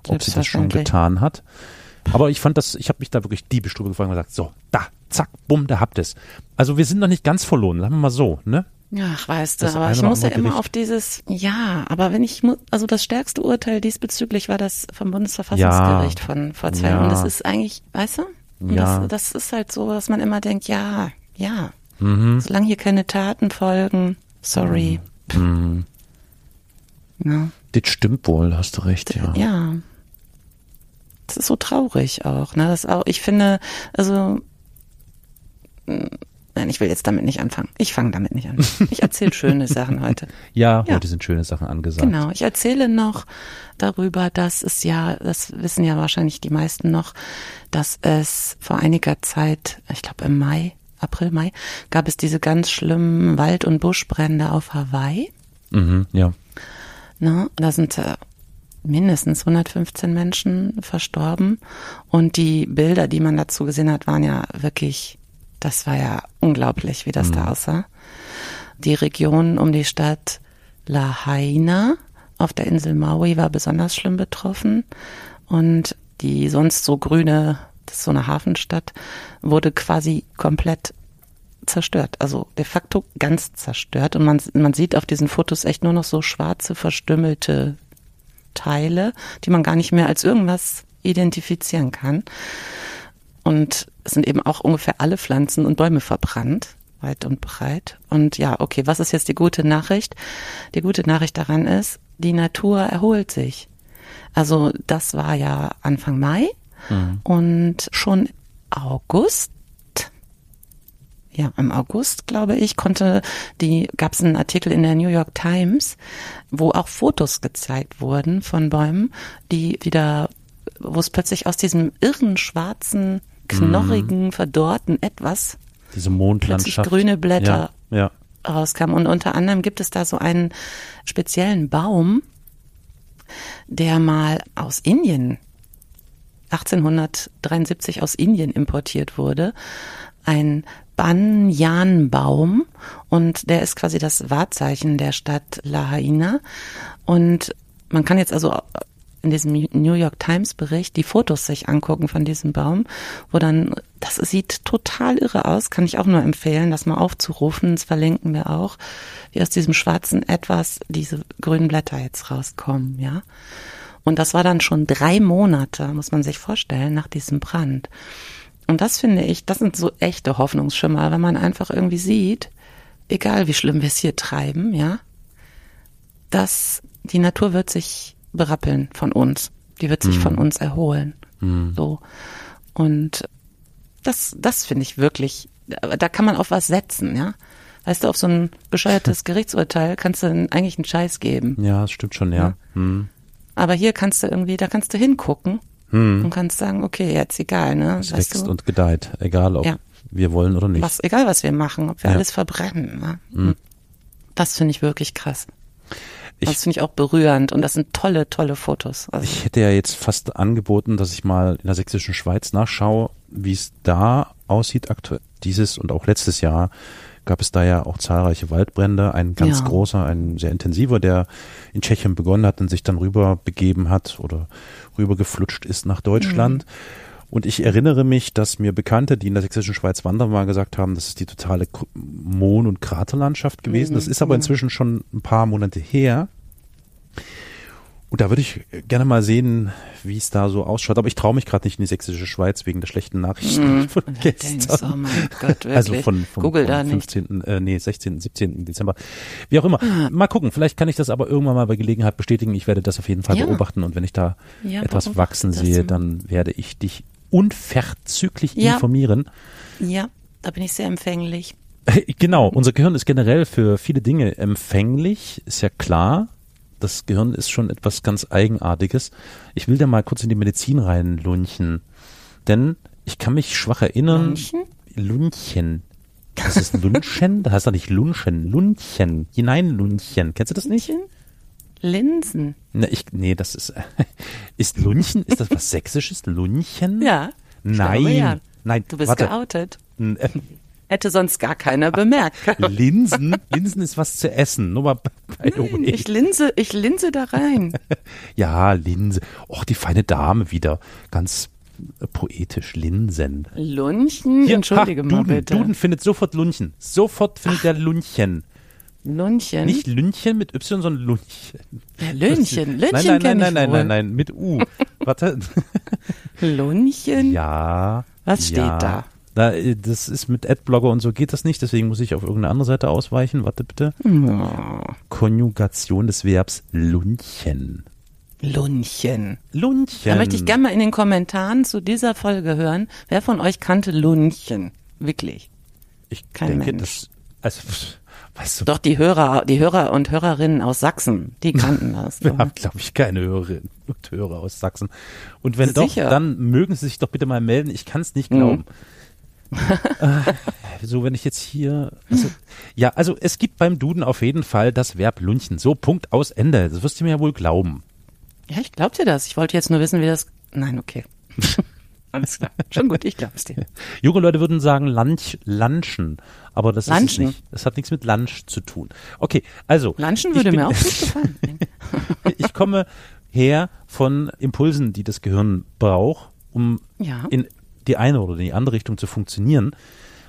ob sie das schon getan hat. Aber ich fand das, ich habe mich da wirklich diebisch drüber gefragt und gesagt, so, da, zack, bumm, da habt es. Also wir sind noch nicht ganz verloren, sagen wir mal so, ne? Ach, weißt du, das aber ich muss ja immer auf dieses, ja, aber wenn ich, also das stärkste Urteil diesbezüglich war das vom Bundesverfassungsgericht ja, von vor zwei Jahren. Ja. Und das ist eigentlich, weißt du? Ja. Das, das, ist halt so, dass man immer denkt, ja, ja, mhm. solange hier keine Taten folgen, sorry. Mhm. Ja. Das stimmt wohl, hast du recht, ja. Ja. Das ist so traurig auch, ne? Das auch, ich finde, also Nein, ich will jetzt damit nicht anfangen. Ich fange damit nicht an. Ich erzähle schöne Sachen heute. Ja, ja, heute sind schöne Sachen angesagt. Genau, ich erzähle noch darüber, dass es ja, das wissen ja wahrscheinlich die meisten noch, dass es vor einiger Zeit, ich glaube im Mai, April, Mai, gab es diese ganz schlimmen Wald- und Buschbrände auf Hawaii. Mhm, ja. Na, da sind äh, mindestens 115 Menschen verstorben und die Bilder, die man dazu gesehen hat, waren ja wirklich das war ja unglaublich, wie das mhm. da aussah. Die Region um die Stadt Lahaina auf der Insel Maui war besonders schlimm betroffen und die sonst so grüne, das ist so eine Hafenstadt, wurde quasi komplett zerstört, also de facto ganz zerstört und man, man sieht auf diesen Fotos echt nur noch so schwarze, verstümmelte Teile, die man gar nicht mehr als irgendwas identifizieren kann. Und sind eben auch ungefähr alle Pflanzen und Bäume verbrannt, weit und breit. Und ja, okay, was ist jetzt die gute Nachricht? Die gute Nachricht daran ist, die Natur erholt sich. Also das war ja Anfang Mai mhm. und schon August ja, im August, glaube ich, konnte die, gab es einen Artikel in der New York Times, wo auch Fotos gezeigt wurden von Bäumen, die wieder, wo es plötzlich aus diesem irren schwarzen knorrigen, mhm. verdorrten etwas. Diese Mondlandschaft. grüne Blätter ja, ja. rauskam. Und unter anderem gibt es da so einen speziellen Baum, der mal aus Indien 1873 aus Indien importiert wurde. Ein Banyanbaum und der ist quasi das Wahrzeichen der Stadt Lahaina. Und man kann jetzt also in diesem New York Times Bericht die Fotos sich angucken von diesem Baum, wo dann, das sieht total irre aus, kann ich auch nur empfehlen, das mal aufzurufen, das verlinken wir auch, wie aus diesem schwarzen etwas diese grünen Blätter jetzt rauskommen, ja. Und das war dann schon drei Monate, muss man sich vorstellen, nach diesem Brand. Und das finde ich, das sind so echte Hoffnungsschimmer, wenn man einfach irgendwie sieht, egal wie schlimm wir es hier treiben, ja, dass die Natur wird sich berappeln von uns. Die wird sich mhm. von uns erholen. Mhm. So. Und das, das finde ich wirklich, da kann man auf was setzen, ja. Weißt du, auf so ein bescheuertes Gerichtsurteil kannst du eigentlich einen Scheiß geben. Ja, das stimmt schon, ja. ja. Mhm. Aber hier kannst du irgendwie, da kannst du hingucken mhm. und kannst sagen, okay, jetzt egal, ne? Es wächst du? und gedeiht, egal ob ja. wir wollen oder nicht. Was, egal was wir machen, ob wir ja. alles verbrennen. Ne? Mhm. Das finde ich wirklich krass. Ich, das finde ich auch berührend und das sind tolle, tolle Fotos. Also ich hätte ja jetzt fast angeboten, dass ich mal in der sächsischen Schweiz nachschaue, wie es da aussieht aktuell. Dieses und auch letztes Jahr gab es da ja auch zahlreiche Waldbrände. Ein ganz ja. großer, ein sehr intensiver, der in Tschechien begonnen hat und sich dann rüber begeben hat oder rüber geflutscht ist nach Deutschland. Mhm. Und ich erinnere mich, dass mir Bekannte, die in der sächsischen Schweiz wandern waren, gesagt haben, das ist die totale Mohn- und Kraterlandschaft gewesen. Mhm. Das ist aber inzwischen schon ein paar Monate her. Und da würde ich gerne mal sehen, wie es da so ausschaut. Aber ich traue mich gerade nicht in die sächsische Schweiz wegen der schlechten Nachrichten mm. von gestern. Oh Gott? Also von, von, Google von 15., äh, nee, 16., 17. Dezember. Wie auch immer. Ah. Mal gucken, vielleicht kann ich das aber irgendwann mal bei Gelegenheit bestätigen. Ich werde das auf jeden Fall ja. beobachten und wenn ich da ja, etwas wachsen sehe, dann werde ich dich unverzüglich ja. informieren. Ja, da bin ich sehr empfänglich. Genau, unser Gehirn ist generell für viele Dinge empfänglich, ist ja klar. Das Gehirn ist schon etwas ganz Eigenartiges. Ich will da mal kurz in die Medizin reinlunchen. Denn ich kann mich schwach erinnern. Lunchen? Lunchen. Das ist Lunchen? Das heißt doch nicht Lunchen. Lunchen. Hinein Lunchen. Kennst du das nicht? Linsen. Ne, ich, nee, das ist, ist Lunchen, ist das was Sächsisches? Lunchen? Ja. Nein. Ja. Nein. Du bist warte. geoutet. Äh, Hätte sonst gar keiner bemerkt. Linsen? Linsen ist was zu essen. Nur mal the Nein, ich linse, ich linse da rein. Ja, Linse. Och, die feine Dame wieder. Ganz poetisch. Linsen. Lunchen, Hier, entschuldige ha, mal Duden, bitte. Duden findet sofort Lunchen. Sofort findet er Lunchen. Lunchen. Nicht Lünchen mit Y, sondern Lunchen. ja, Lünchen. Lünchen Nein, nein, nein, nein, nein, nein, nein, mit U. Warte. Lunchen? Ja. Was steht ja. da? Da, äh, das ist mit Adblogger und so geht das nicht, deswegen muss ich auf irgendeine andere Seite ausweichen. Warte bitte. Oh, Konjugation des Verbs lunchen. Lunchen. Lunchen. Da möchte ich gerne mal in den Kommentaren zu dieser Folge hören, wer von euch kannte Lunchen? Wirklich. Ich kein denke, Mensch. das, also, weißt du, Doch die Hörer, die Hörer und Hörerinnen aus Sachsen, die kannten das. wir haben, glaube ich, keine Hörerinnen und Hörer aus Sachsen. Und wenn Sicher. doch, dann mögen Sie sich doch bitte mal melden. Ich kann es nicht glauben. äh, so, wenn ich jetzt hier, also, ja, also es gibt beim Duden auf jeden Fall das Verb lunchen. So, Punkt aus Ende. Das wirst du mir ja wohl glauben. Ja, ich glaub dir das. Ich wollte jetzt nur wissen, wie das. Nein, okay. Alles klar. Schon gut, ich glaub's dir. Junge Leute würden sagen Lunch, Lunchen, aber das ist es Lunchen. nicht. Das hat nichts mit Lunch zu tun. Okay, also. Lunchen würde bin- mir auch gut gefallen. ich komme her von Impulsen, die das Gehirn braucht, um Ja. in die eine oder die andere Richtung zu funktionieren.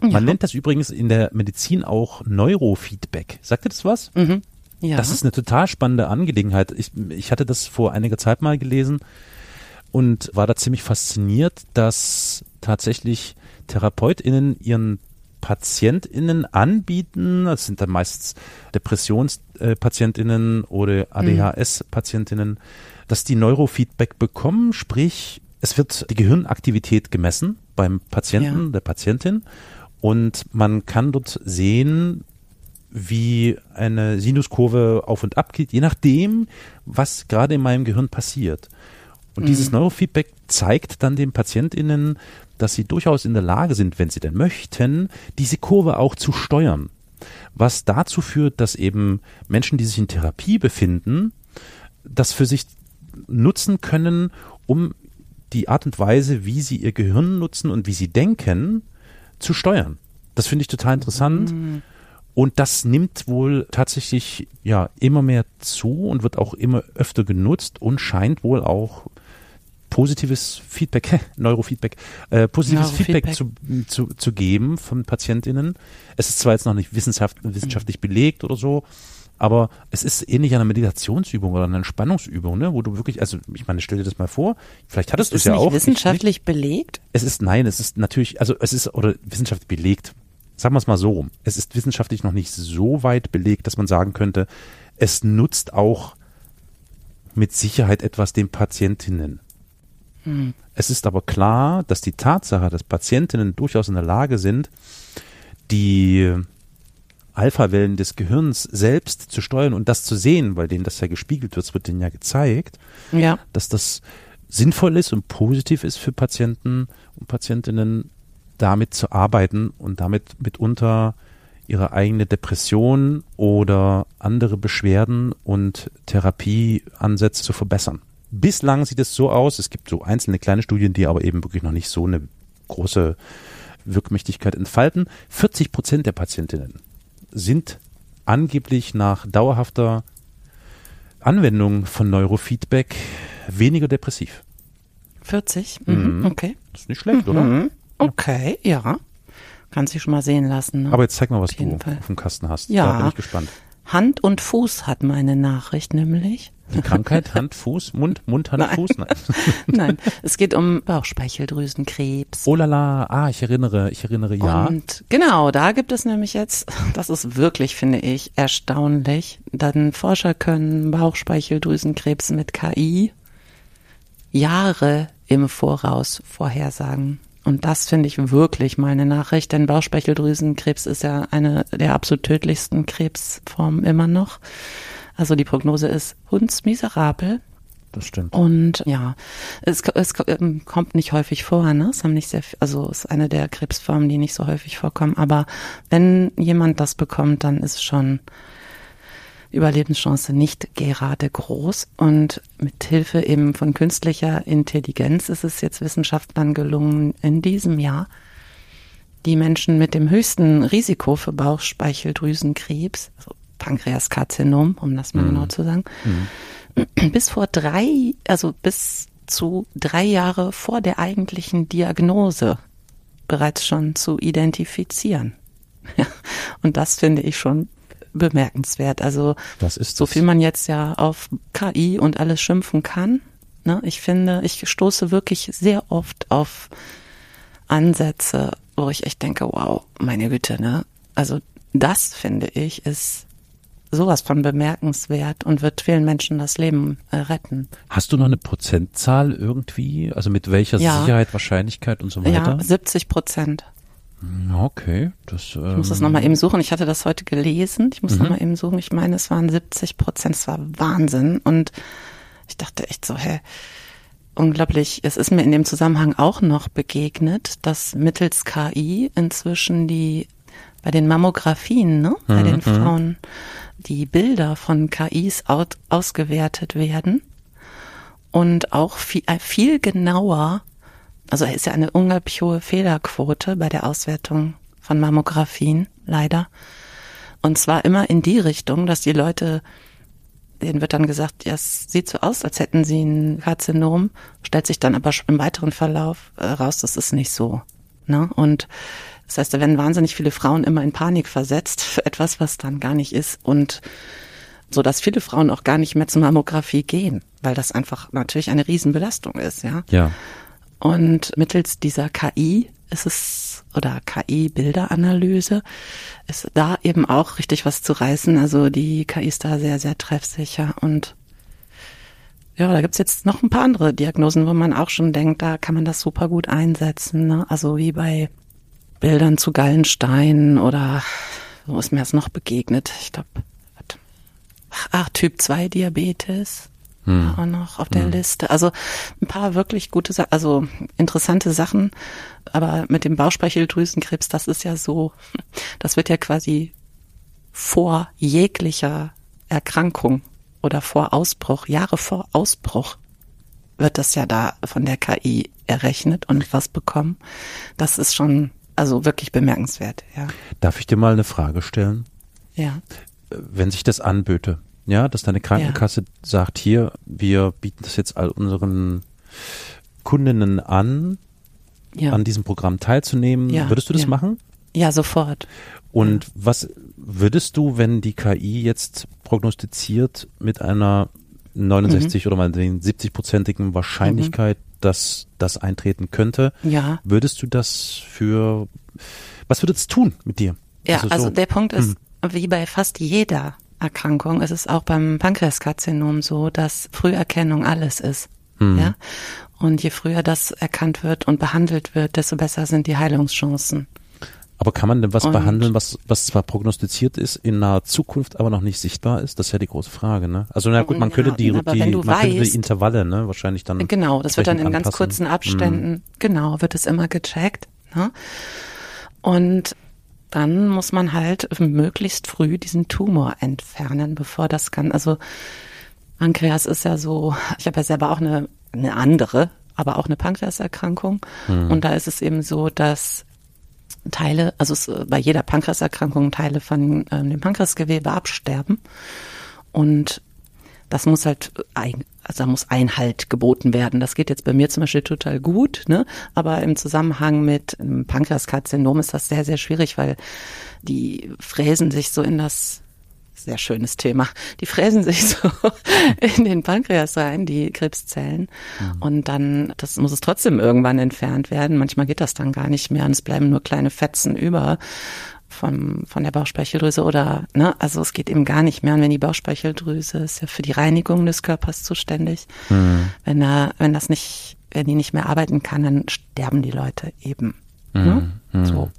Man nennt das übrigens in der Medizin auch Neurofeedback. Sagt ihr das was? Mhm. Ja. Das ist eine total spannende Angelegenheit. Ich, ich hatte das vor einiger Zeit mal gelesen und war da ziemlich fasziniert, dass tatsächlich TherapeutInnen ihren PatientInnen anbieten, das sind dann meistens DepressionspatientInnen oder ADHS-PatientInnen, dass die Neurofeedback bekommen, sprich, es wird die Gehirnaktivität gemessen beim Patienten, Ja. der Patientin und man kann dort sehen, wie eine Sinuskurve auf und ab geht, je nachdem, was gerade in meinem Gehirn passiert. Und dieses Neurofeedback zeigt dann den PatientInnen, dass sie durchaus in der Lage sind, wenn sie denn möchten, diese Kurve auch zu steuern. Was dazu führt, dass eben Menschen, die sich in Therapie befinden, das für sich nutzen können, um die Art und Weise, wie sie ihr Gehirn nutzen und wie sie denken, zu steuern. Das finde ich total interessant. Und das nimmt wohl tatsächlich ja immer mehr zu und wird auch immer öfter genutzt und scheint wohl auch positives Feedback, Neurofeedback, äh, positives Neurofeedback. Feedback zu, zu, zu geben von PatientInnen. Es ist zwar jetzt noch nicht wissenschaft, wissenschaftlich belegt oder so, aber es ist ähnlich einer Meditationsübung oder einer Entspannungsübung, ne, wo du wirklich, also ich meine, stell dir das mal vor, vielleicht hattest du es ist ja nicht auch. nicht. wissenschaftlich belegt. Es ist, nein, es ist natürlich, also es ist, oder wissenschaftlich belegt. Sagen wir es mal so rum. Es ist wissenschaftlich noch nicht so weit belegt, dass man sagen könnte, es nutzt auch mit Sicherheit etwas den Patientinnen. Es ist aber klar, dass die Tatsache, dass Patientinnen durchaus in der Lage sind, die Alpha-Wellen des Gehirns selbst zu steuern und das zu sehen, weil denen das ja gespiegelt wird, es wird denen ja gezeigt, Ja. dass das sinnvoll ist und positiv ist für Patienten und Patientinnen, damit zu arbeiten und damit mitunter ihre eigene Depression oder andere Beschwerden und Therapieansätze zu verbessern. Bislang sieht es so aus, es gibt so einzelne kleine Studien, die aber eben wirklich noch nicht so eine große Wirkmächtigkeit entfalten. 40 Prozent der Patientinnen sind angeblich nach dauerhafter Anwendung von Neurofeedback weniger depressiv. 40? Mhm. Okay. Das ist nicht schlecht, oder? Mhm. Okay, ja. Kann sich schon mal sehen lassen. Ne? Aber jetzt zeig mal, was Auf du Fall. auf dem Kasten hast. Ja. Da bin ich gespannt. Hand und Fuß hat meine Nachricht nämlich. Die Krankheit, Hand, Fuß, Mund, Mund, Hand, Nein. Fuß. Nein. Nein, es geht um Bauchspeicheldrüsenkrebs. Oh la la, ah, ich erinnere, ich erinnere, ja. Und genau, da gibt es nämlich jetzt, das ist wirklich, finde ich, erstaunlich, denn Forscher können Bauchspeicheldrüsenkrebs mit KI Jahre im Voraus vorhersagen. Und das finde ich wirklich meine Nachricht, denn Bauchspeicheldrüsenkrebs ist ja eine der absolut tödlichsten Krebsformen immer noch. Also die Prognose ist hundsmiserabel. Das stimmt. Und ja, es, es ähm, kommt nicht häufig vor, ne? Es haben nicht sehr, viel- also es ist eine der Krebsformen, die nicht so häufig vorkommen. Aber wenn jemand das bekommt, dann ist schon die Überlebenschance nicht gerade groß. Und mit Hilfe eben von künstlicher Intelligenz ist es jetzt Wissenschaftlern gelungen, in diesem Jahr die Menschen mit dem höchsten Risiko für Bauchspeicheldrüsenkrebs, also Pankreaskarzinom, um das mal Mhm. genau zu sagen, bis vor drei, also bis zu drei Jahre vor der eigentlichen Diagnose bereits schon zu identifizieren. Ja, und das finde ich schon bemerkenswert. Also so viel man jetzt ja auf KI und alles schimpfen kann. Ne, ich finde, ich stoße wirklich sehr oft auf Ansätze, wo ich echt denke, wow, meine Güte, ne? Also das finde ich ist sowas von bemerkenswert und wird vielen Menschen das Leben äh, retten. Hast du noch eine Prozentzahl irgendwie? Also mit welcher Ja. Sicherheit, Wahrscheinlichkeit und so weiter? Ja, 70 Prozent. Ja, okay. Das, ähm, Ich muss das nochmal eben suchen. Ich hatte das heute gelesen. Ich muss Mhm. nochmal eben suchen. Ich meine, es waren 70 Prozent. Es war Wahnsinn. Und ich dachte echt so, hä, unglaublich. Es ist mir in dem Zusammenhang auch noch begegnet, dass mittels KI inzwischen die, bei den Mammografien, ne, bei Mhm, den Frauen, die Bilder von KIs out, ausgewertet werden und auch viel, äh, viel genauer also es ist ja eine unglaublich hohe Fehlerquote bei der Auswertung von Mammografien, leider. Und zwar immer in die Richtung, dass die Leute, denen wird dann gesagt, ja, es sieht so aus, als hätten sie ein Karzinom, stellt sich dann aber im weiteren Verlauf äh, raus, das ist nicht so. Ne? Und das heißt, da werden wahnsinnig viele Frauen immer in Panik versetzt für etwas, was dann gar nicht ist. Und so dass viele Frauen auch gar nicht mehr zur Mammographie gehen, weil das einfach natürlich eine Riesenbelastung ist, ja. Ja. Und mittels dieser KI ist es, oder KI-Bilderanalyse, ist da eben auch richtig was zu reißen. Also die KI ist da sehr, sehr treffsicher. Und ja, da gibt's jetzt noch ein paar andere Diagnosen, wo man auch schon denkt, da kann man das super gut einsetzen. Ne? Also wie bei Bildern zu Gallenstein oder wo ist mir das noch begegnet? Ich glaube, ach, Typ 2 Diabetes Hm. auch noch auf der Liste. Also ein paar wirklich gute, Sa also interessante Sachen. Aber mit dem Bauchspeicheldrüsenkrebs, das ist ja so, das wird ja quasi vor jeglicher Erkrankung oder vor Ausbruch, Jahre vor Ausbruch, wird das ja da von der KI errechnet und was bekommen. Das ist schon, also wirklich bemerkenswert, ja. Darf ich dir mal eine Frage stellen? Ja. Wenn sich das anböte, ja, dass deine Krankenkasse sagt, hier, wir bieten das jetzt all unseren Kundinnen an, Ja, an diesem Programm teilzunehmen, Ja, würdest du das ja. machen? ja sofort. Und was würdest du, wenn die KI jetzt prognostiziert mit einer 69 oder mal 70-prozentigen Wahrscheinlichkeit, dass das eintreten könnte, Ja. würdest du das für, was würde es tun mit dir? Ja, also, so. der Punkt ist, wie bei fast jeder Erkrankung, ist es auch beim Pankreaskarzinom so, dass Früherkennung alles ist. Ja. Und je früher das erkannt wird und behandelt wird, desto besser sind die Heilungschancen. Aber kann man denn was Und- behandeln, was, was zwar prognostiziert ist, in naher Zukunft aber noch nicht sichtbar ist? Das ist ja die große Frage, ne? Also na gut, man Ja, könnte die, die, man könnte die weißt- Intervalle, ne, wahrscheinlich dann. Genau, das wird dann in entsprechend ganz anpassen. kurzen Abständen, genau, wird es immer gecheckt. Ne? Und dann muss man halt möglichst früh diesen Tumor entfernen, bevor das kann. Also Pankreas ist ja so, ich habe ja selber auch eine, eine andere, aber auch eine Pankreaserkrankung. Und da ist es eben so, dass Teile, also es, äh, bei jeder Pankreaserkrankung Teile von ähm, dem Pankreasgewebe absterben. Und das muss halt ein, also da muss Einhalt geboten werden. Das geht jetzt bei mir zum Beispiel total gut, ne? Aber im Zusammenhang mit einem Pankreaskarzinom ist das sehr, sehr schwierig, weil die fräsen sich so in das sehr schönes Thema. Die fräsen sich so in den Pankreas rein, die Krebszellen. Und dann, das muss es trotzdem irgendwann entfernt werden. Manchmal geht das dann gar nicht mehr und es bleiben nur kleine Fetzen über vom, von der Bauchspeicheldrüse oder, ne, also es geht eben gar nicht mehr. Und wenn die Bauchspeicheldrüse ist ja für die Reinigung des Körpers zuständig. Wenn er, wenn das nicht, wenn die nicht mehr arbeiten kann, dann sterben die Leute eben. Ne? So.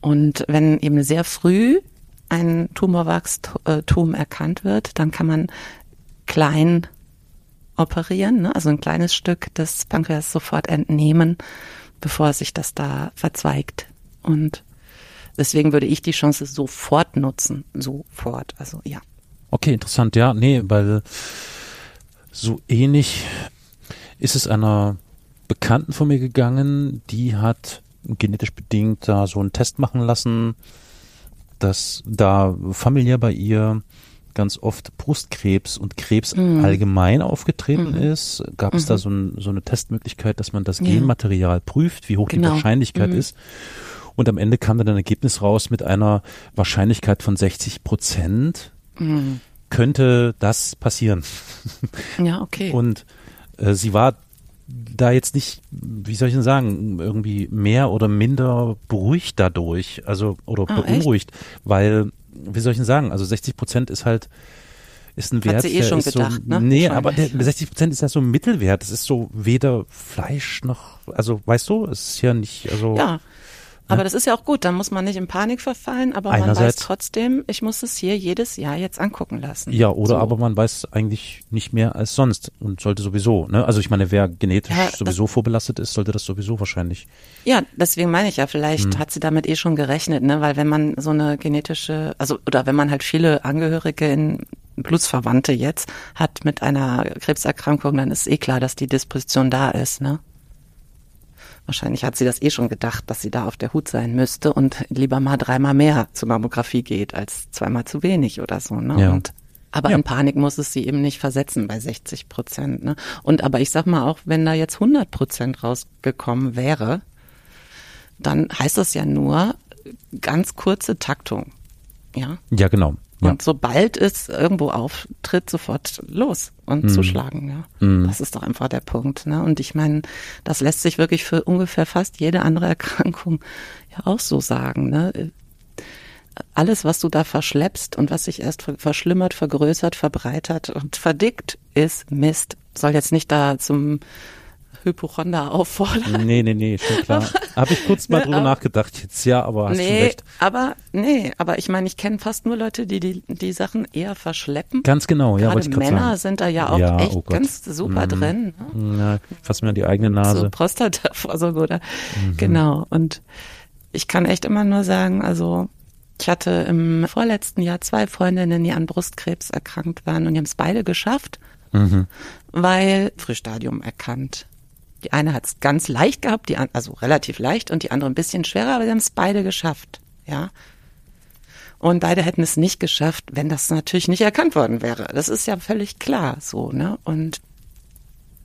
Und wenn eben sehr früh ein Tumorwachstum erkannt wird, dann kann man klein operieren, ne? also ein kleines Stück des Pankreas sofort entnehmen, bevor sich das da verzweigt. Und deswegen würde ich die Chance sofort nutzen, sofort. Also ja. Okay, interessant, ja, nee, weil so ähnlich ist es einer Bekannten von mir gegangen, die hat genetisch bedingt da so einen Test machen lassen, dass da familiär bei ihr ganz oft Brustkrebs und Krebs Mhm. allgemein aufgetreten Mhm. ist. Gab es da so, ein, so eine Testmöglichkeit, dass man das Ja. Genmaterial prüft, wie hoch die Genau. Wahrscheinlichkeit Mhm. ist. Und am Ende kam dann ein Ergebnis raus mit einer Wahrscheinlichkeit von 60 Prozent. Mhm. Könnte das passieren? Ja, okay. Und äh, sie war da jetzt nicht, wie soll ich denn sagen, irgendwie mehr oder minder beruhigt dadurch, also oder echt? beunruhigt, weil, wie soll ich denn sagen, also 60 Prozent ist halt ist ein Hat Wert, sie eh schon gedacht, so, ne? Nee, aber der, Wahrscheinlich. 60 Prozent ist ja so ein Mittelwert. Das ist so weder Fleisch noch, also weißt du, es ist ja nicht, also ja. Aber das ist ja auch gut, dann muss man nicht in Panik verfallen, aber man weiß Einerseits- trotzdem, ich muss es hier jedes Jahr jetzt angucken lassen. Ja, oder So. aber man weiß eigentlich nicht mehr als sonst und sollte sowieso, ne? Also ich meine, wer genetisch Ja, das- sowieso vorbelastet ist, sollte das sowieso wahrscheinlich. Ja, deswegen meine ich ja, vielleicht Hm. hat sie damit eh schon gerechnet, ne? Weil wenn man so eine genetische, also oder wenn man halt viele Angehörige in Blutsverwandte jetzt hat mit einer Krebserkrankung, dann ist eh klar, dass die Disposition da ist, ne? Wahrscheinlich hat sie das eh schon gedacht, dass sie da auf der Hut sein müsste und lieber mal dreimal mehr zur Mammographie geht als zweimal zu wenig oder so, ne? Ja. Und aber Ja. in Panik muss es sie eben nicht versetzen bei 60 Prozent, ne? Und aber ich sag mal auch, wenn da jetzt 100 Prozent rausgekommen wäre, dann heißt das ja nur ganz kurze Taktung. Ja. Ja, genau. Ja. Und sobald es irgendwo auftritt, sofort los und Mhm. zuschlagen, ja. Mhm. Das ist doch einfach der Punkt, ne? Und ich meine, das lässt sich wirklich für ungefähr fast jede andere Erkrankung ja auch so sagen, ne? Alles, was du da verschleppst und was sich erst ver- verschlimmert, vergrößert, verbreitert und verdickt, ist Mist. Soll jetzt nicht da zum Hypochonder auffordern. Nee, nee, nee, schon klar. Habe ich kurz mal Ne, drüber aber- nachgedacht jetzt, ja, aber hast du nee, recht. aber nee, aber ich meine, ich kenne fast nur Leute, die, die die Sachen eher verschleppen. Ganz genau, ja, Gerade Männer sagen. sind da ja auch Ja, echt oh ganz super Mhm. drin. Ne? Ja, fass mir an die eigene So Nase. Prostatavorsorge oder Mhm. genau. Und ich kann echt immer nur sagen, also ich hatte im vorletzten Jahr zwei Freundinnen, die an Brustkrebs erkrankt waren und die haben es beide geschafft, Mhm. weil Frühstadium erkannt. Die eine hat es ganz leicht gehabt, die also relativ leicht und die andere ein bisschen schwerer, aber sie haben es beide geschafft, ja. Und beide hätten es nicht geschafft, wenn das natürlich nicht erkannt worden wäre. Das ist ja völlig klar, so, ne? Und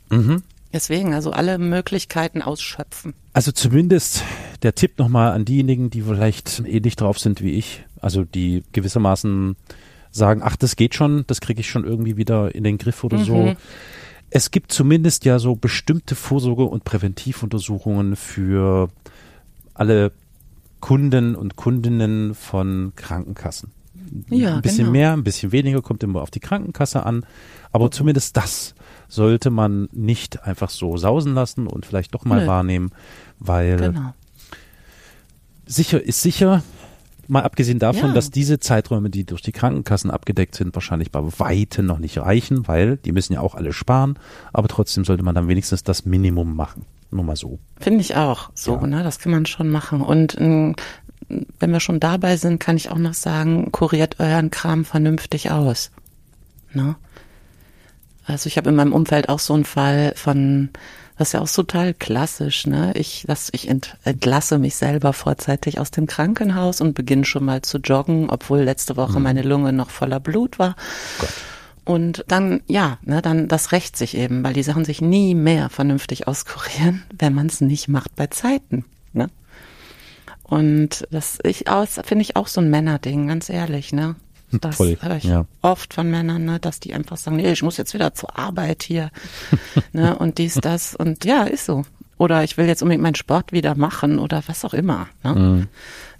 Mhm. deswegen also alle Möglichkeiten ausschöpfen. Also zumindest der Tipp nochmal an diejenigen, die vielleicht ähnlich drauf sind wie ich, also die gewissermaßen sagen, ach, das geht schon, das kriege ich schon irgendwie wieder in den Griff oder so. Es gibt zumindest ja so bestimmte Vorsorge- und Präventivuntersuchungen für alle Kunden und Kundinnen von Krankenkassen. Ja, ein bisschen genau. mehr, ein bisschen weniger, kommt immer auf die Krankenkasse an. Aber zumindest das sollte man nicht einfach so sausen lassen und vielleicht doch mal Nö. wahrnehmen, weil Genau. sicher ist sicher, mal abgesehen davon, Ja. dass diese Zeiträume, die durch die Krankenkassen abgedeckt sind, wahrscheinlich bei Weitem noch nicht reichen, weil die müssen ja auch alle sparen, aber trotzdem sollte man dann wenigstens das Minimum machen. Nur mal so. Finde ich auch so, Ja. ne? Das kann man schon machen. Und ähm, wenn wir schon dabei sind, kann ich auch noch sagen, kuriert euren Kram vernünftig aus. Ne? Also ich habe in meinem Umfeld auch so einen Fall von, das ist ja auch total klassisch, ne? Ich, das, ich ent, entlasse mich selber vorzeitig aus dem Krankenhaus und beginne schon mal zu joggen, obwohl letzte Woche meine Lunge noch voller Blut war. Gott. Und dann, ja, ne, dann, das rächt sich eben, weil die Sachen sich nie mehr vernünftig auskurieren, wenn man es nicht macht bei Zeiten, ne? Und das ich aus, finde ich auch so ein Männerding, ganz ehrlich, ne? Das Voll, höre ich ja. oft von Männern, ne, dass die einfach sagen, nee, ich muss jetzt wieder zur Arbeit hier, ne, und dies, das und ja, ist so. Oder ich will jetzt unbedingt meinen Sport wieder machen oder was auch immer, ne? Mhm.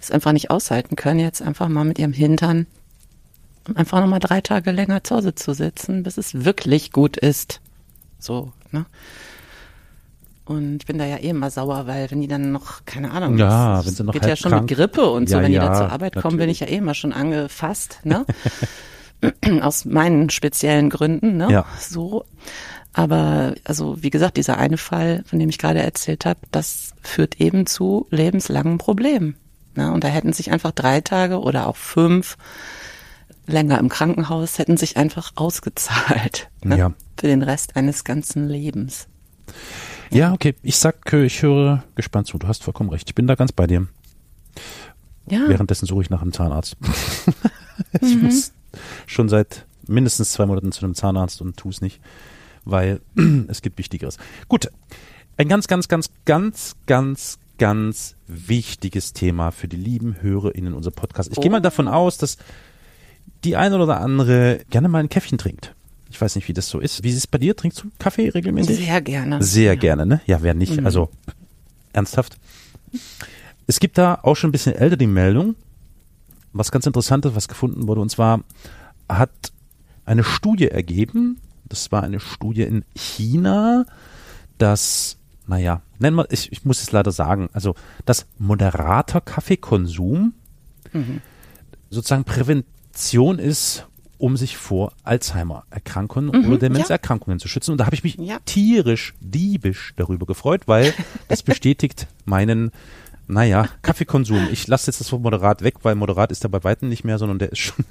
Es einfach nicht aushalten können, jetzt einfach mal mit ihrem Hintern einfach nochmal drei Tage länger zu Hause zu sitzen, bis es wirklich gut ist. So, ne? Und ich bin da ja eh immer sauer, weil wenn die dann noch, keine Ahnung, Ja, es wenn sie noch geht ja halb schon krank- mit Grippe und so, Ja, wenn die ja, da zur Arbeit kommen, bin ich ja eh immer schon angefasst, ne? Aus meinen speziellen Gründen, ne? Ja. So. Aber also wie gesagt, dieser eine Fall, von dem ich gerade erzählt habe, das führt eben zu lebenslangen Problemen. Ne? Und da hätten sich einfach drei Tage oder auch fünf länger im Krankenhaus hätten sich einfach ausgezahlt. Ne? Ja. Für den Rest eines ganzen Lebens. Ja, okay. Ich sag, ich höre gespannt zu. Du hast vollkommen recht. Ich bin da ganz bei dir. Ja. Währenddessen suche ich nach einem Zahnarzt. ich muss schon seit mindestens zwei Monaten zu einem Zahnarzt und tue es nicht, weil es gibt Wichtigeres. Gut. Ein ganz, ganz, ganz, ganz, ganz, ganz wichtiges Thema für die lieben HörerInnen unser Podcast. Ich gehe mal davon aus, dass die eine oder andere gerne mal ein Käffchen trinkt. Ich weiß nicht, wie das so ist. Wie ist es bei dir? Trinkst du Kaffee regelmäßig? Sehr gerne. Sehr gerne, ne? Ja, wer nicht? Also ernsthaft. Es gibt da auch schon ein bisschen älter die Meldung, was ganz Interessantes, was gefunden wurde, und zwar hat eine Studie ergeben, das war eine Studie in China, dass, naja, nennen wir, ich, ich muss es leider sagen, also dass moderater Kaffeekonsum sozusagen Prävention ist, um sich vor Alzheimer-Erkrankungen oder Demenzerkrankungen zu schützen. Und da habe ich mich Ja. tierisch, diebisch darüber gefreut, weil das bestätigt meinen, naja, Kaffeekonsum. Ich lasse jetzt das Wort moderat weg, weil moderat ist er bei weitem nicht mehr, sondern der ist schon.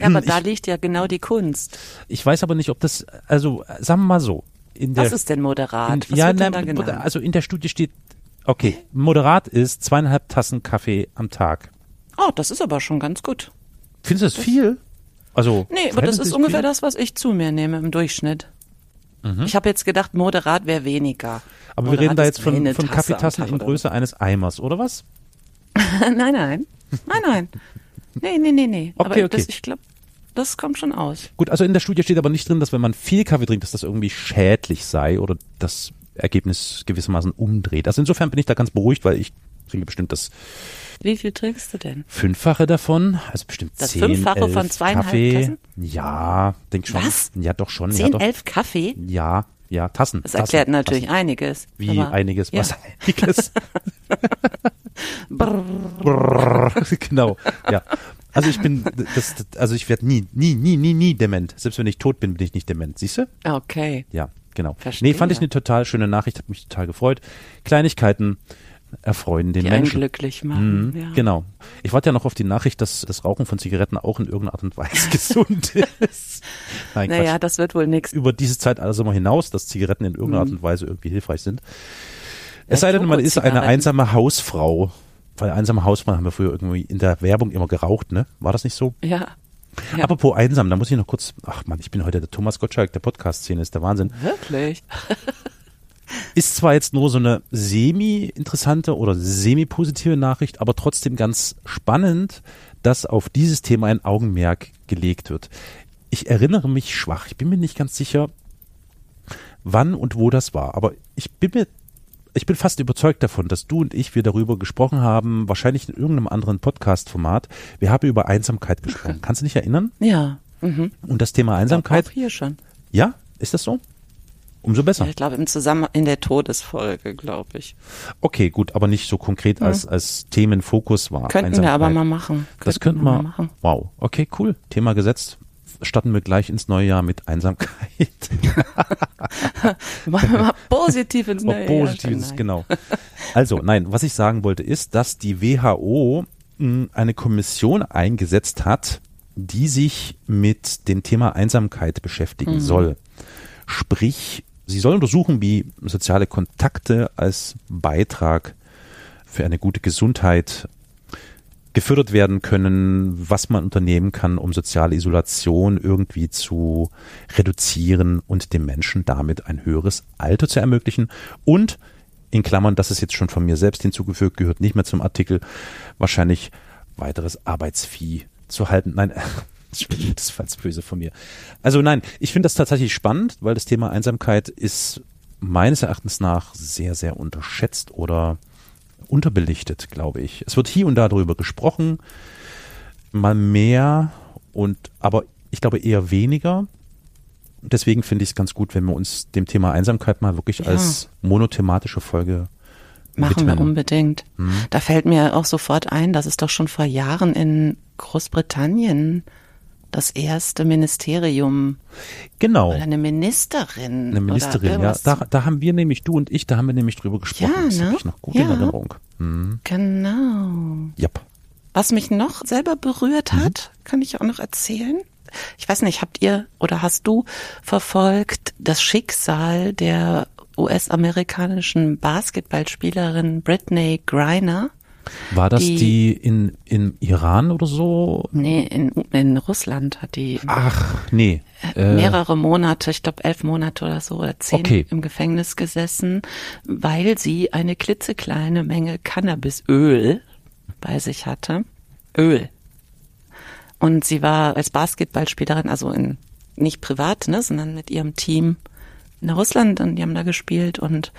Ja, aber da liegt ja genau die Kunst. Ich weiß aber nicht, ob das, also sagen wir mal so. In der, Was ist denn moderat? in, Was ja, nein, da genannt? also in der Studie steht, okay, moderat ist zweieinhalb Tassen Kaffee am Tag. Oh, das ist aber schon ganz gut. Findest du das viel? Also Nee, aber das ist ungefähr das, was ich zu mir nehme im Durchschnitt. Mhm. Ich habe jetzt gedacht, moderat wäre weniger. Aber wir Moderat reden da jetzt von, von Kaffeetassen in Größe eines Eimers, oder was? nein, nein. Nein, nein. Nee, nee, nee, nee. Okay, aber okay. Das, ich glaube, das kommt schon aus. Gut, also in der Studie steht aber nicht drin, dass wenn man viel Kaffee trinkt, dass das irgendwie schädlich sei oder das Ergebnis gewissermaßen umdreht. Also insofern bin ich da ganz beruhigt, weil ich trinke bestimmt das Wie viel trinkst du denn? Fünffache davon, also bestimmt Das zehn, Fünffache elf von zweieinhalb Kaffee. Tassen? Ja, denk schon. Was? Ja, doch schon. ja, Zehn, doch. elf Kaffee? Ja, ja, Tassen. Das Tassen, erklärt natürlich Tassen. einiges. Wie einiges, ja. was einiges. Brrr. Brrr, genau, ja. Also ich bin, das, das- also ich werde nie, nie, nie, nie, nie dement. Selbst wenn ich tot bin, bin ich nicht dement. Siehst du? Okay. Ja, genau. Verstehe. Nee, fand ich eine total schöne Nachricht, hat mich total gefreut. Kleinigkeiten erfreuen den Die Menschen. glücklich machen. Mhm, ja. Genau. Ich warte ja noch auf die Nachricht, dass das Rauchen von Zigaretten auch in irgendeiner Art und Weise gesund ist. Nein, Quatsch. Naja, das wird wohl nichts. Über diese Zeit also mal hinaus, dass Zigaretten in irgendeiner Art und Weise irgendwie hilfreich sind. Es sei denn, man ist eine einsame Hausfrau. Weil einsame Hausfrauen haben wir früher irgendwie in der Werbung immer geraucht, ne? War das nicht so? Ja. Ja. Apropos einsam, da muss ich noch kurz, ach man, ich bin heute der Thomas Gottschalk der Podcast-Szene, ist der Wahnsinn. Wirklich? Ist zwar jetzt nur so eine semi-interessante oder semi-positive Nachricht, aber trotzdem ganz spannend, dass auf dieses Thema ein Augenmerk gelegt wird. Ich erinnere mich schwach, ich bin mir nicht ganz sicher, wann und wo das war, aber ich bin mir ich bin fast überzeugt davon, dass du und ich wir darüber gesprochen haben, wahrscheinlich in irgendeinem anderen Podcast-Format. Wir haben über Einsamkeit gesprochen. Kannst du dich erinnern? Ja. Mhm. Und das Thema Einsamkeit, Auch hier schon. ja, ist das so? Umso besser. Ja, ich glaube, im Zusammenhang in der Todesfolge, glaube ich. Okay, gut, aber nicht so konkret als, als Themenfokus war. Könnten wir aber mal machen. Das könnten wir. mal machen. Wow, okay, cool. Thema gesetzt. Starten wir gleich ins neue Jahr mit Einsamkeit. Machen wir mal positiv ins neue Jahr. Nein. genau. Also, nein, was ich sagen wollte ist, dass die WHO mh, eine Kommission eingesetzt hat, die sich mit dem Thema Einsamkeit beschäftigen Mhm. soll. Sprich, sie soll untersuchen, wie soziale Kontakte als Beitrag für eine gute Gesundheit gefördert werden können, was man unternehmen kann, um soziale Isolation irgendwie zu reduzieren und dem Menschen damit ein höheres Alter zu ermöglichen und in Klammern, das ist jetzt schon von mir selbst hinzugefügt, gehört nicht mehr zum Artikel, wahrscheinlich weiteres Arbeitsvieh zu halten. Nein, das war jetzt böse von mir. Also nein, ich finde das tatsächlich spannend, weil das Thema Einsamkeit ist meines Erachtens nach sehr, sehr unterschätzt oder unterbelichtet, glaube ich. Es wird hier und da darüber gesprochen, mal mehr und aber ich glaube eher weniger. Deswegen finde ich es ganz gut, wenn wir uns dem Thema Einsamkeit mal wirklich Ja. als monothematische Folge Machen wir widmen. unbedingt. Mhm. Da fällt mir auch sofort ein, dass es doch schon vor Jahren in Großbritannien das erste Ministerium Genau. oder eine Ministerin. Eine Ministerin, ja. Da, da haben wir nämlich, du und ich, da haben wir nämlich drüber gesprochen. Ja, das ne? habe ich noch gut Ja. in Erinnerung. Mhm. Genau. Yep. Was mich noch selber berührt Mhm. hat, kann ich auch noch erzählen. Ich weiß nicht, habt ihr oder hast du verfolgt das Schicksal der US-amerikanischen Basketballspielerin Britney Griner. War das die, die in, in Iran oder so? Nee, in, in Russland hat die. Ach, nee. Äh, mehrere Monate, ich glaube elf Monate oder so oder zehn Okay. im Gefängnis gesessen, weil sie eine klitzekleine Menge Cannabisöl bei sich hatte. Öl. Und sie war als Basketballspielerin, also in, nicht privat, ne, sondern mit ihrem Team in Russland und die haben da gespielt und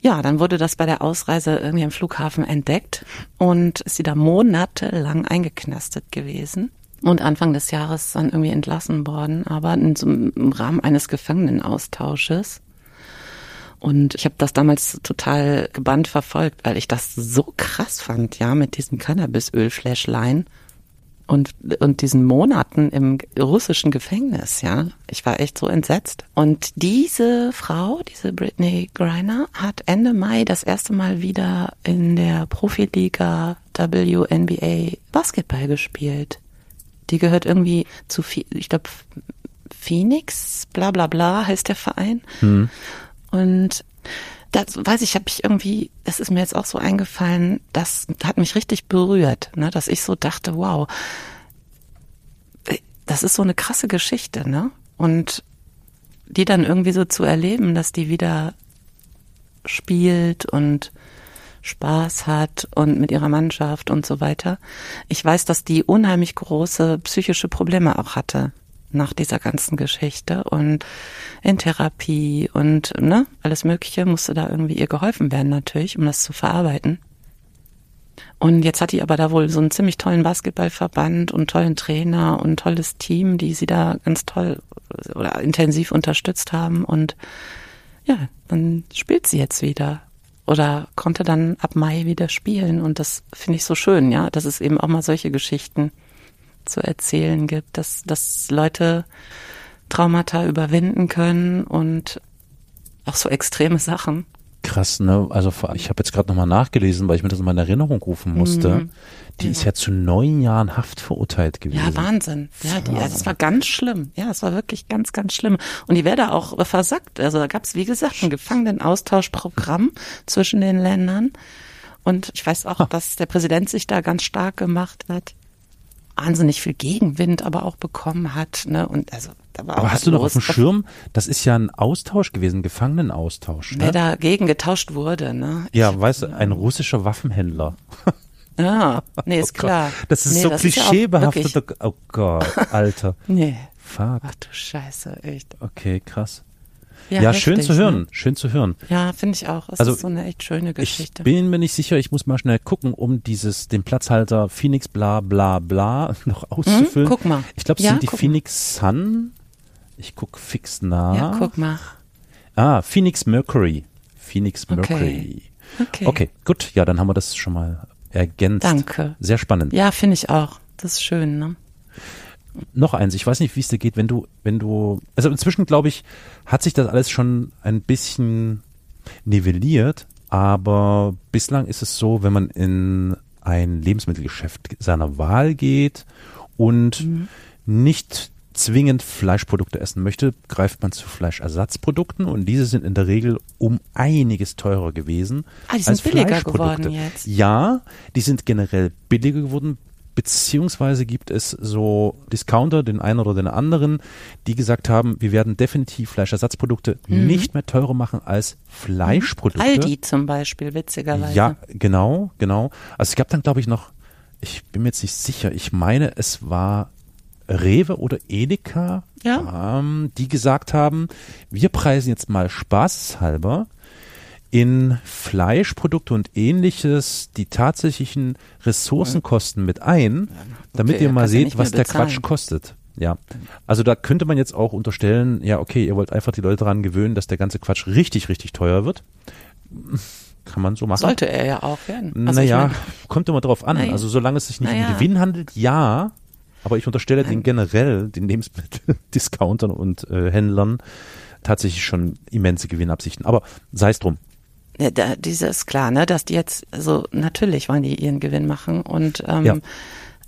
ja, dann wurde das bei der Ausreise irgendwie am Flughafen entdeckt und ist sie da monatelang eingeknastet gewesen und Anfang des Jahres dann irgendwie entlassen worden, aber in so im Rahmen eines Gefangenenaustausches. Und ich habe das damals total gebannt verfolgt, weil ich das so krass fand, ja, mit diesem Cannabisöl-Flashline und, und diesen Monaten im russischen Gefängnis, ja. Ich war echt so entsetzt. Und diese Frau, diese Britney Griner, hat Ende Mai das erste Mal wieder in der Profiliga WNBA Basketball gespielt. Die gehört irgendwie zu, ich glaube, Phoenix, bla bla bla heißt der Verein. Hm. Und das weiß ich, habe ich irgendwie, das ist mir jetzt auch so eingefallen, das hat mich richtig berührt, ne, dass ich so dachte, wow, das ist so eine krasse Geschichte, ne? Und die dann irgendwie so zu erleben, dass die wieder spielt und Spaß hat und mit ihrer Mannschaft und so weiter. Ich weiß, dass die unheimlich große psychische Probleme auch hatte nach dieser ganzen Geschichte und in Therapie und ne, alles Mögliche musste da irgendwie ihr geholfen werden natürlich, um das zu verarbeiten. Und jetzt hat die aber da wohl so einen ziemlich tollen Basketballverband und tollen Trainer und tolles Team, die sie da ganz toll oder intensiv unterstützt haben. Und ja, dann spielt sie jetzt wieder oder konnte dann ab Mai wieder spielen. Und das finde ich so schön, ja, dass es eben auch mal solche Geschichten zu erzählen gibt, dass, dass Leute Traumata überwinden können und auch so extreme Sachen. Krass, ne? Also ich habe jetzt gerade nochmal nachgelesen, weil ich mir das in Erinnerung rufen musste. Mhm. Die ist ja zu neun Jahren Haft verurteilt gewesen. Ja, Wahnsinn. Ja, die, ja, das war ganz schlimm. Ja, das war wirklich ganz, ganz schlimm. Und die wäre da auch versackt. Also da gab es, wie gesagt, ein Gefangenenaustauschprogramm zwischen den Ländern. Und ich weiß auch, dass der Präsident sich da ganz stark gemacht hat. Wahnsinnig viel Gegenwind aber auch bekommen hat. Ne? Und also, da war auch Aber hast du noch auf dem Schirm? Das ist ja ein Austausch gewesen, Gefangenenaustausch. Wer Ne? dagegen getauscht wurde, ne? Ja, weißt du, ein russischer Waffenhändler. Ja, nee, ist klar. Oh Das ist nee, so das ja klischeebehaftet. oh Gott, Alter. Nee. Fuck. Ach du Scheiße, echt. Okay, krass. Ja, schön heftig, zu hören, Ne? schön zu hören. Ja, finde ich auch. Es Also, ist so eine echt schöne Ich Geschichte. bin mir nicht sicher, ich muss mal schnell gucken, um dieses, den Platzhalter Phoenix bla bla bla noch auszufüllen. Hm? Guck mal. Ich glaube, es Ja, sind die. Phoenix Sun. Ich guck fix nach. Ja, guck mal. Ah, Phoenix Mercury. Phoenix Okay. Mercury. Okay. Okay, gut. Ja, dann haben wir das schon mal ergänzt. Danke. Sehr spannend. Ja, finde ich auch. Das ist schön, ne? Noch eins, ich weiß nicht, wie es dir geht, wenn du, wenn du, also inzwischen glaube ich, hat sich das alles schon ein bisschen nivelliert, aber bislang ist es so, wenn man in ein Lebensmittelgeschäft seiner Wahl geht und Mhm. nicht zwingend Fleischprodukte essen möchte, greift man zu Fleischersatzprodukten und diese sind in der Regel um einiges teurer gewesen Ah, die sind als billiger Fleischprodukte. geworden jetzt. Ja, die sind generell billiger geworden, beziehungsweise gibt es so Discounter, den einen oder den anderen, die gesagt haben, wir werden definitiv Fleischersatzprodukte nicht mehr teurer machen als Fleischprodukte. Mhm. Aldi zum Beispiel, witzigerweise. Ja, genau, genau. Also es gab dann, glaube ich, noch, ich bin mir jetzt nicht sicher, ich meine, es war Rewe oder Edeka, Ja. ähm, die gesagt haben, wir preisen jetzt mal spaßhalber in Fleischprodukte und ähnliches die tatsächlichen Ressourcenkosten mit ein, damit Okay, ihr mal seht, was der Quatsch kostet. Ja, also da könnte man jetzt auch unterstellen, ja, okay, ihr wollt einfach die Leute daran gewöhnen, dass der ganze Quatsch richtig, richtig teuer wird. Kann man so machen. Sollte er ja auch werden. Also naja, mein, kommt immer drauf an. Naja. Also solange es sich nicht um Naja. Gewinn handelt, ja. Aber ich unterstelle den generell, den Lebensmitteldiscountern und äh, Händlern tatsächlich schon immense Gewinnabsichten. Aber sei es drum. Ja, da, dieses klar, ne, dass die jetzt, also natürlich wollen die ihren Gewinn machen und ähm, Ja.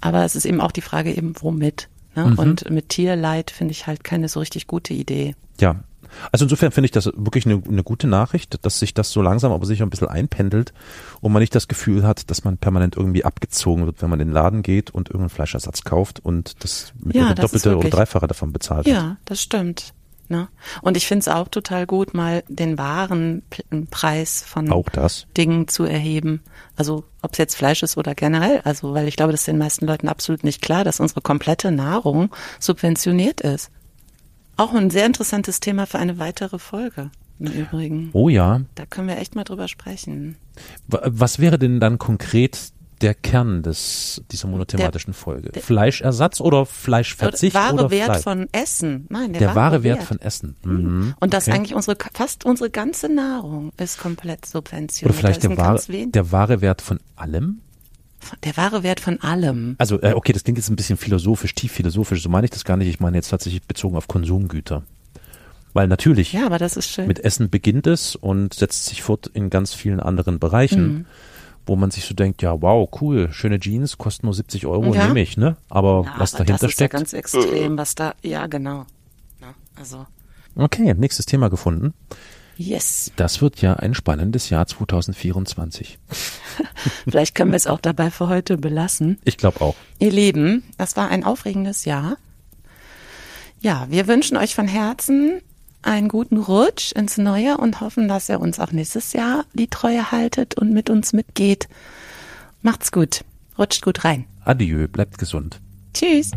aber es ist eben auch die Frage eben, womit. Ne? Mhm. Und mit Tierleid finde ich halt keine so richtig gute Idee. Ja. Also insofern finde ich das wirklich eine, eine gute Nachricht, dass sich das so langsam aber sicher ein bisschen einpendelt und man nicht das Gefühl hat, dass man permanent irgendwie abgezogen wird, wenn man in den Laden geht und irgendeinen Fleischersatz kauft und das mit Ja, das doppelte oder dreifache davon bezahlt. Ja, das stimmt. Ne? Und ich finde es auch total gut, mal den wahren P- Preis von Auch das. Dingen zu erheben. Also ob es jetzt Fleisch ist oder generell. Also weil ich glaube, das ist den meisten Leuten absolut nicht klar, dass unsere komplette Nahrung subventioniert ist. Auch ein sehr interessantes Thema für eine weitere Folge. Im Übrigen. Oh ja. Da können wir echt mal drüber sprechen. Wa- Was wäre denn dann konkret der Kern des, dieser monothematischen Folge? Fleischersatz oder Fleischverzicht wahre oder Wert Fleisch? von Essen. Nein, der, der wahre Wert von Essen. Mhm. Und dass okay. eigentlich unsere, fast unsere ganze Nahrung ist komplett subventioniert. Oder vielleicht der wahre, der wahre Wert von allem? der wahre Wert von allem. Also, äh, okay, das klingt jetzt ein bisschen philosophisch, tief philosophisch, so meine ich das gar nicht. Ich meine jetzt tatsächlich bezogen auf Konsumgüter. Weil natürlich, Ja, aber das ist schön. mit Essen beginnt es und setzt sich fort in ganz vielen anderen Bereichen, Mhm. Wo man sich so denkt, ja, wow, cool, schöne Jeans, kosten nur 70 Euro, Ja. nehme ich, ne? Aber ja, was aber dahinter das steckt. ist ja ganz extrem, was da, ja, genau. Ja, also, okay, nächstes Thema gefunden. yes. Das wird ja ein spannendes Jahr 2024. Vielleicht können wir es auch dabei für heute belassen. Ich glaube auch. Ihr Lieben, das war ein aufregendes Jahr. Ja, wir wünschen euch von Herzen einen guten Rutsch ins Neue und hoffen, dass ihr uns auch nächstes Jahr die Treue haltet und mit uns mitgeht. Macht's gut. Rutscht gut rein. Adieu, bleibt gesund. Tschüss.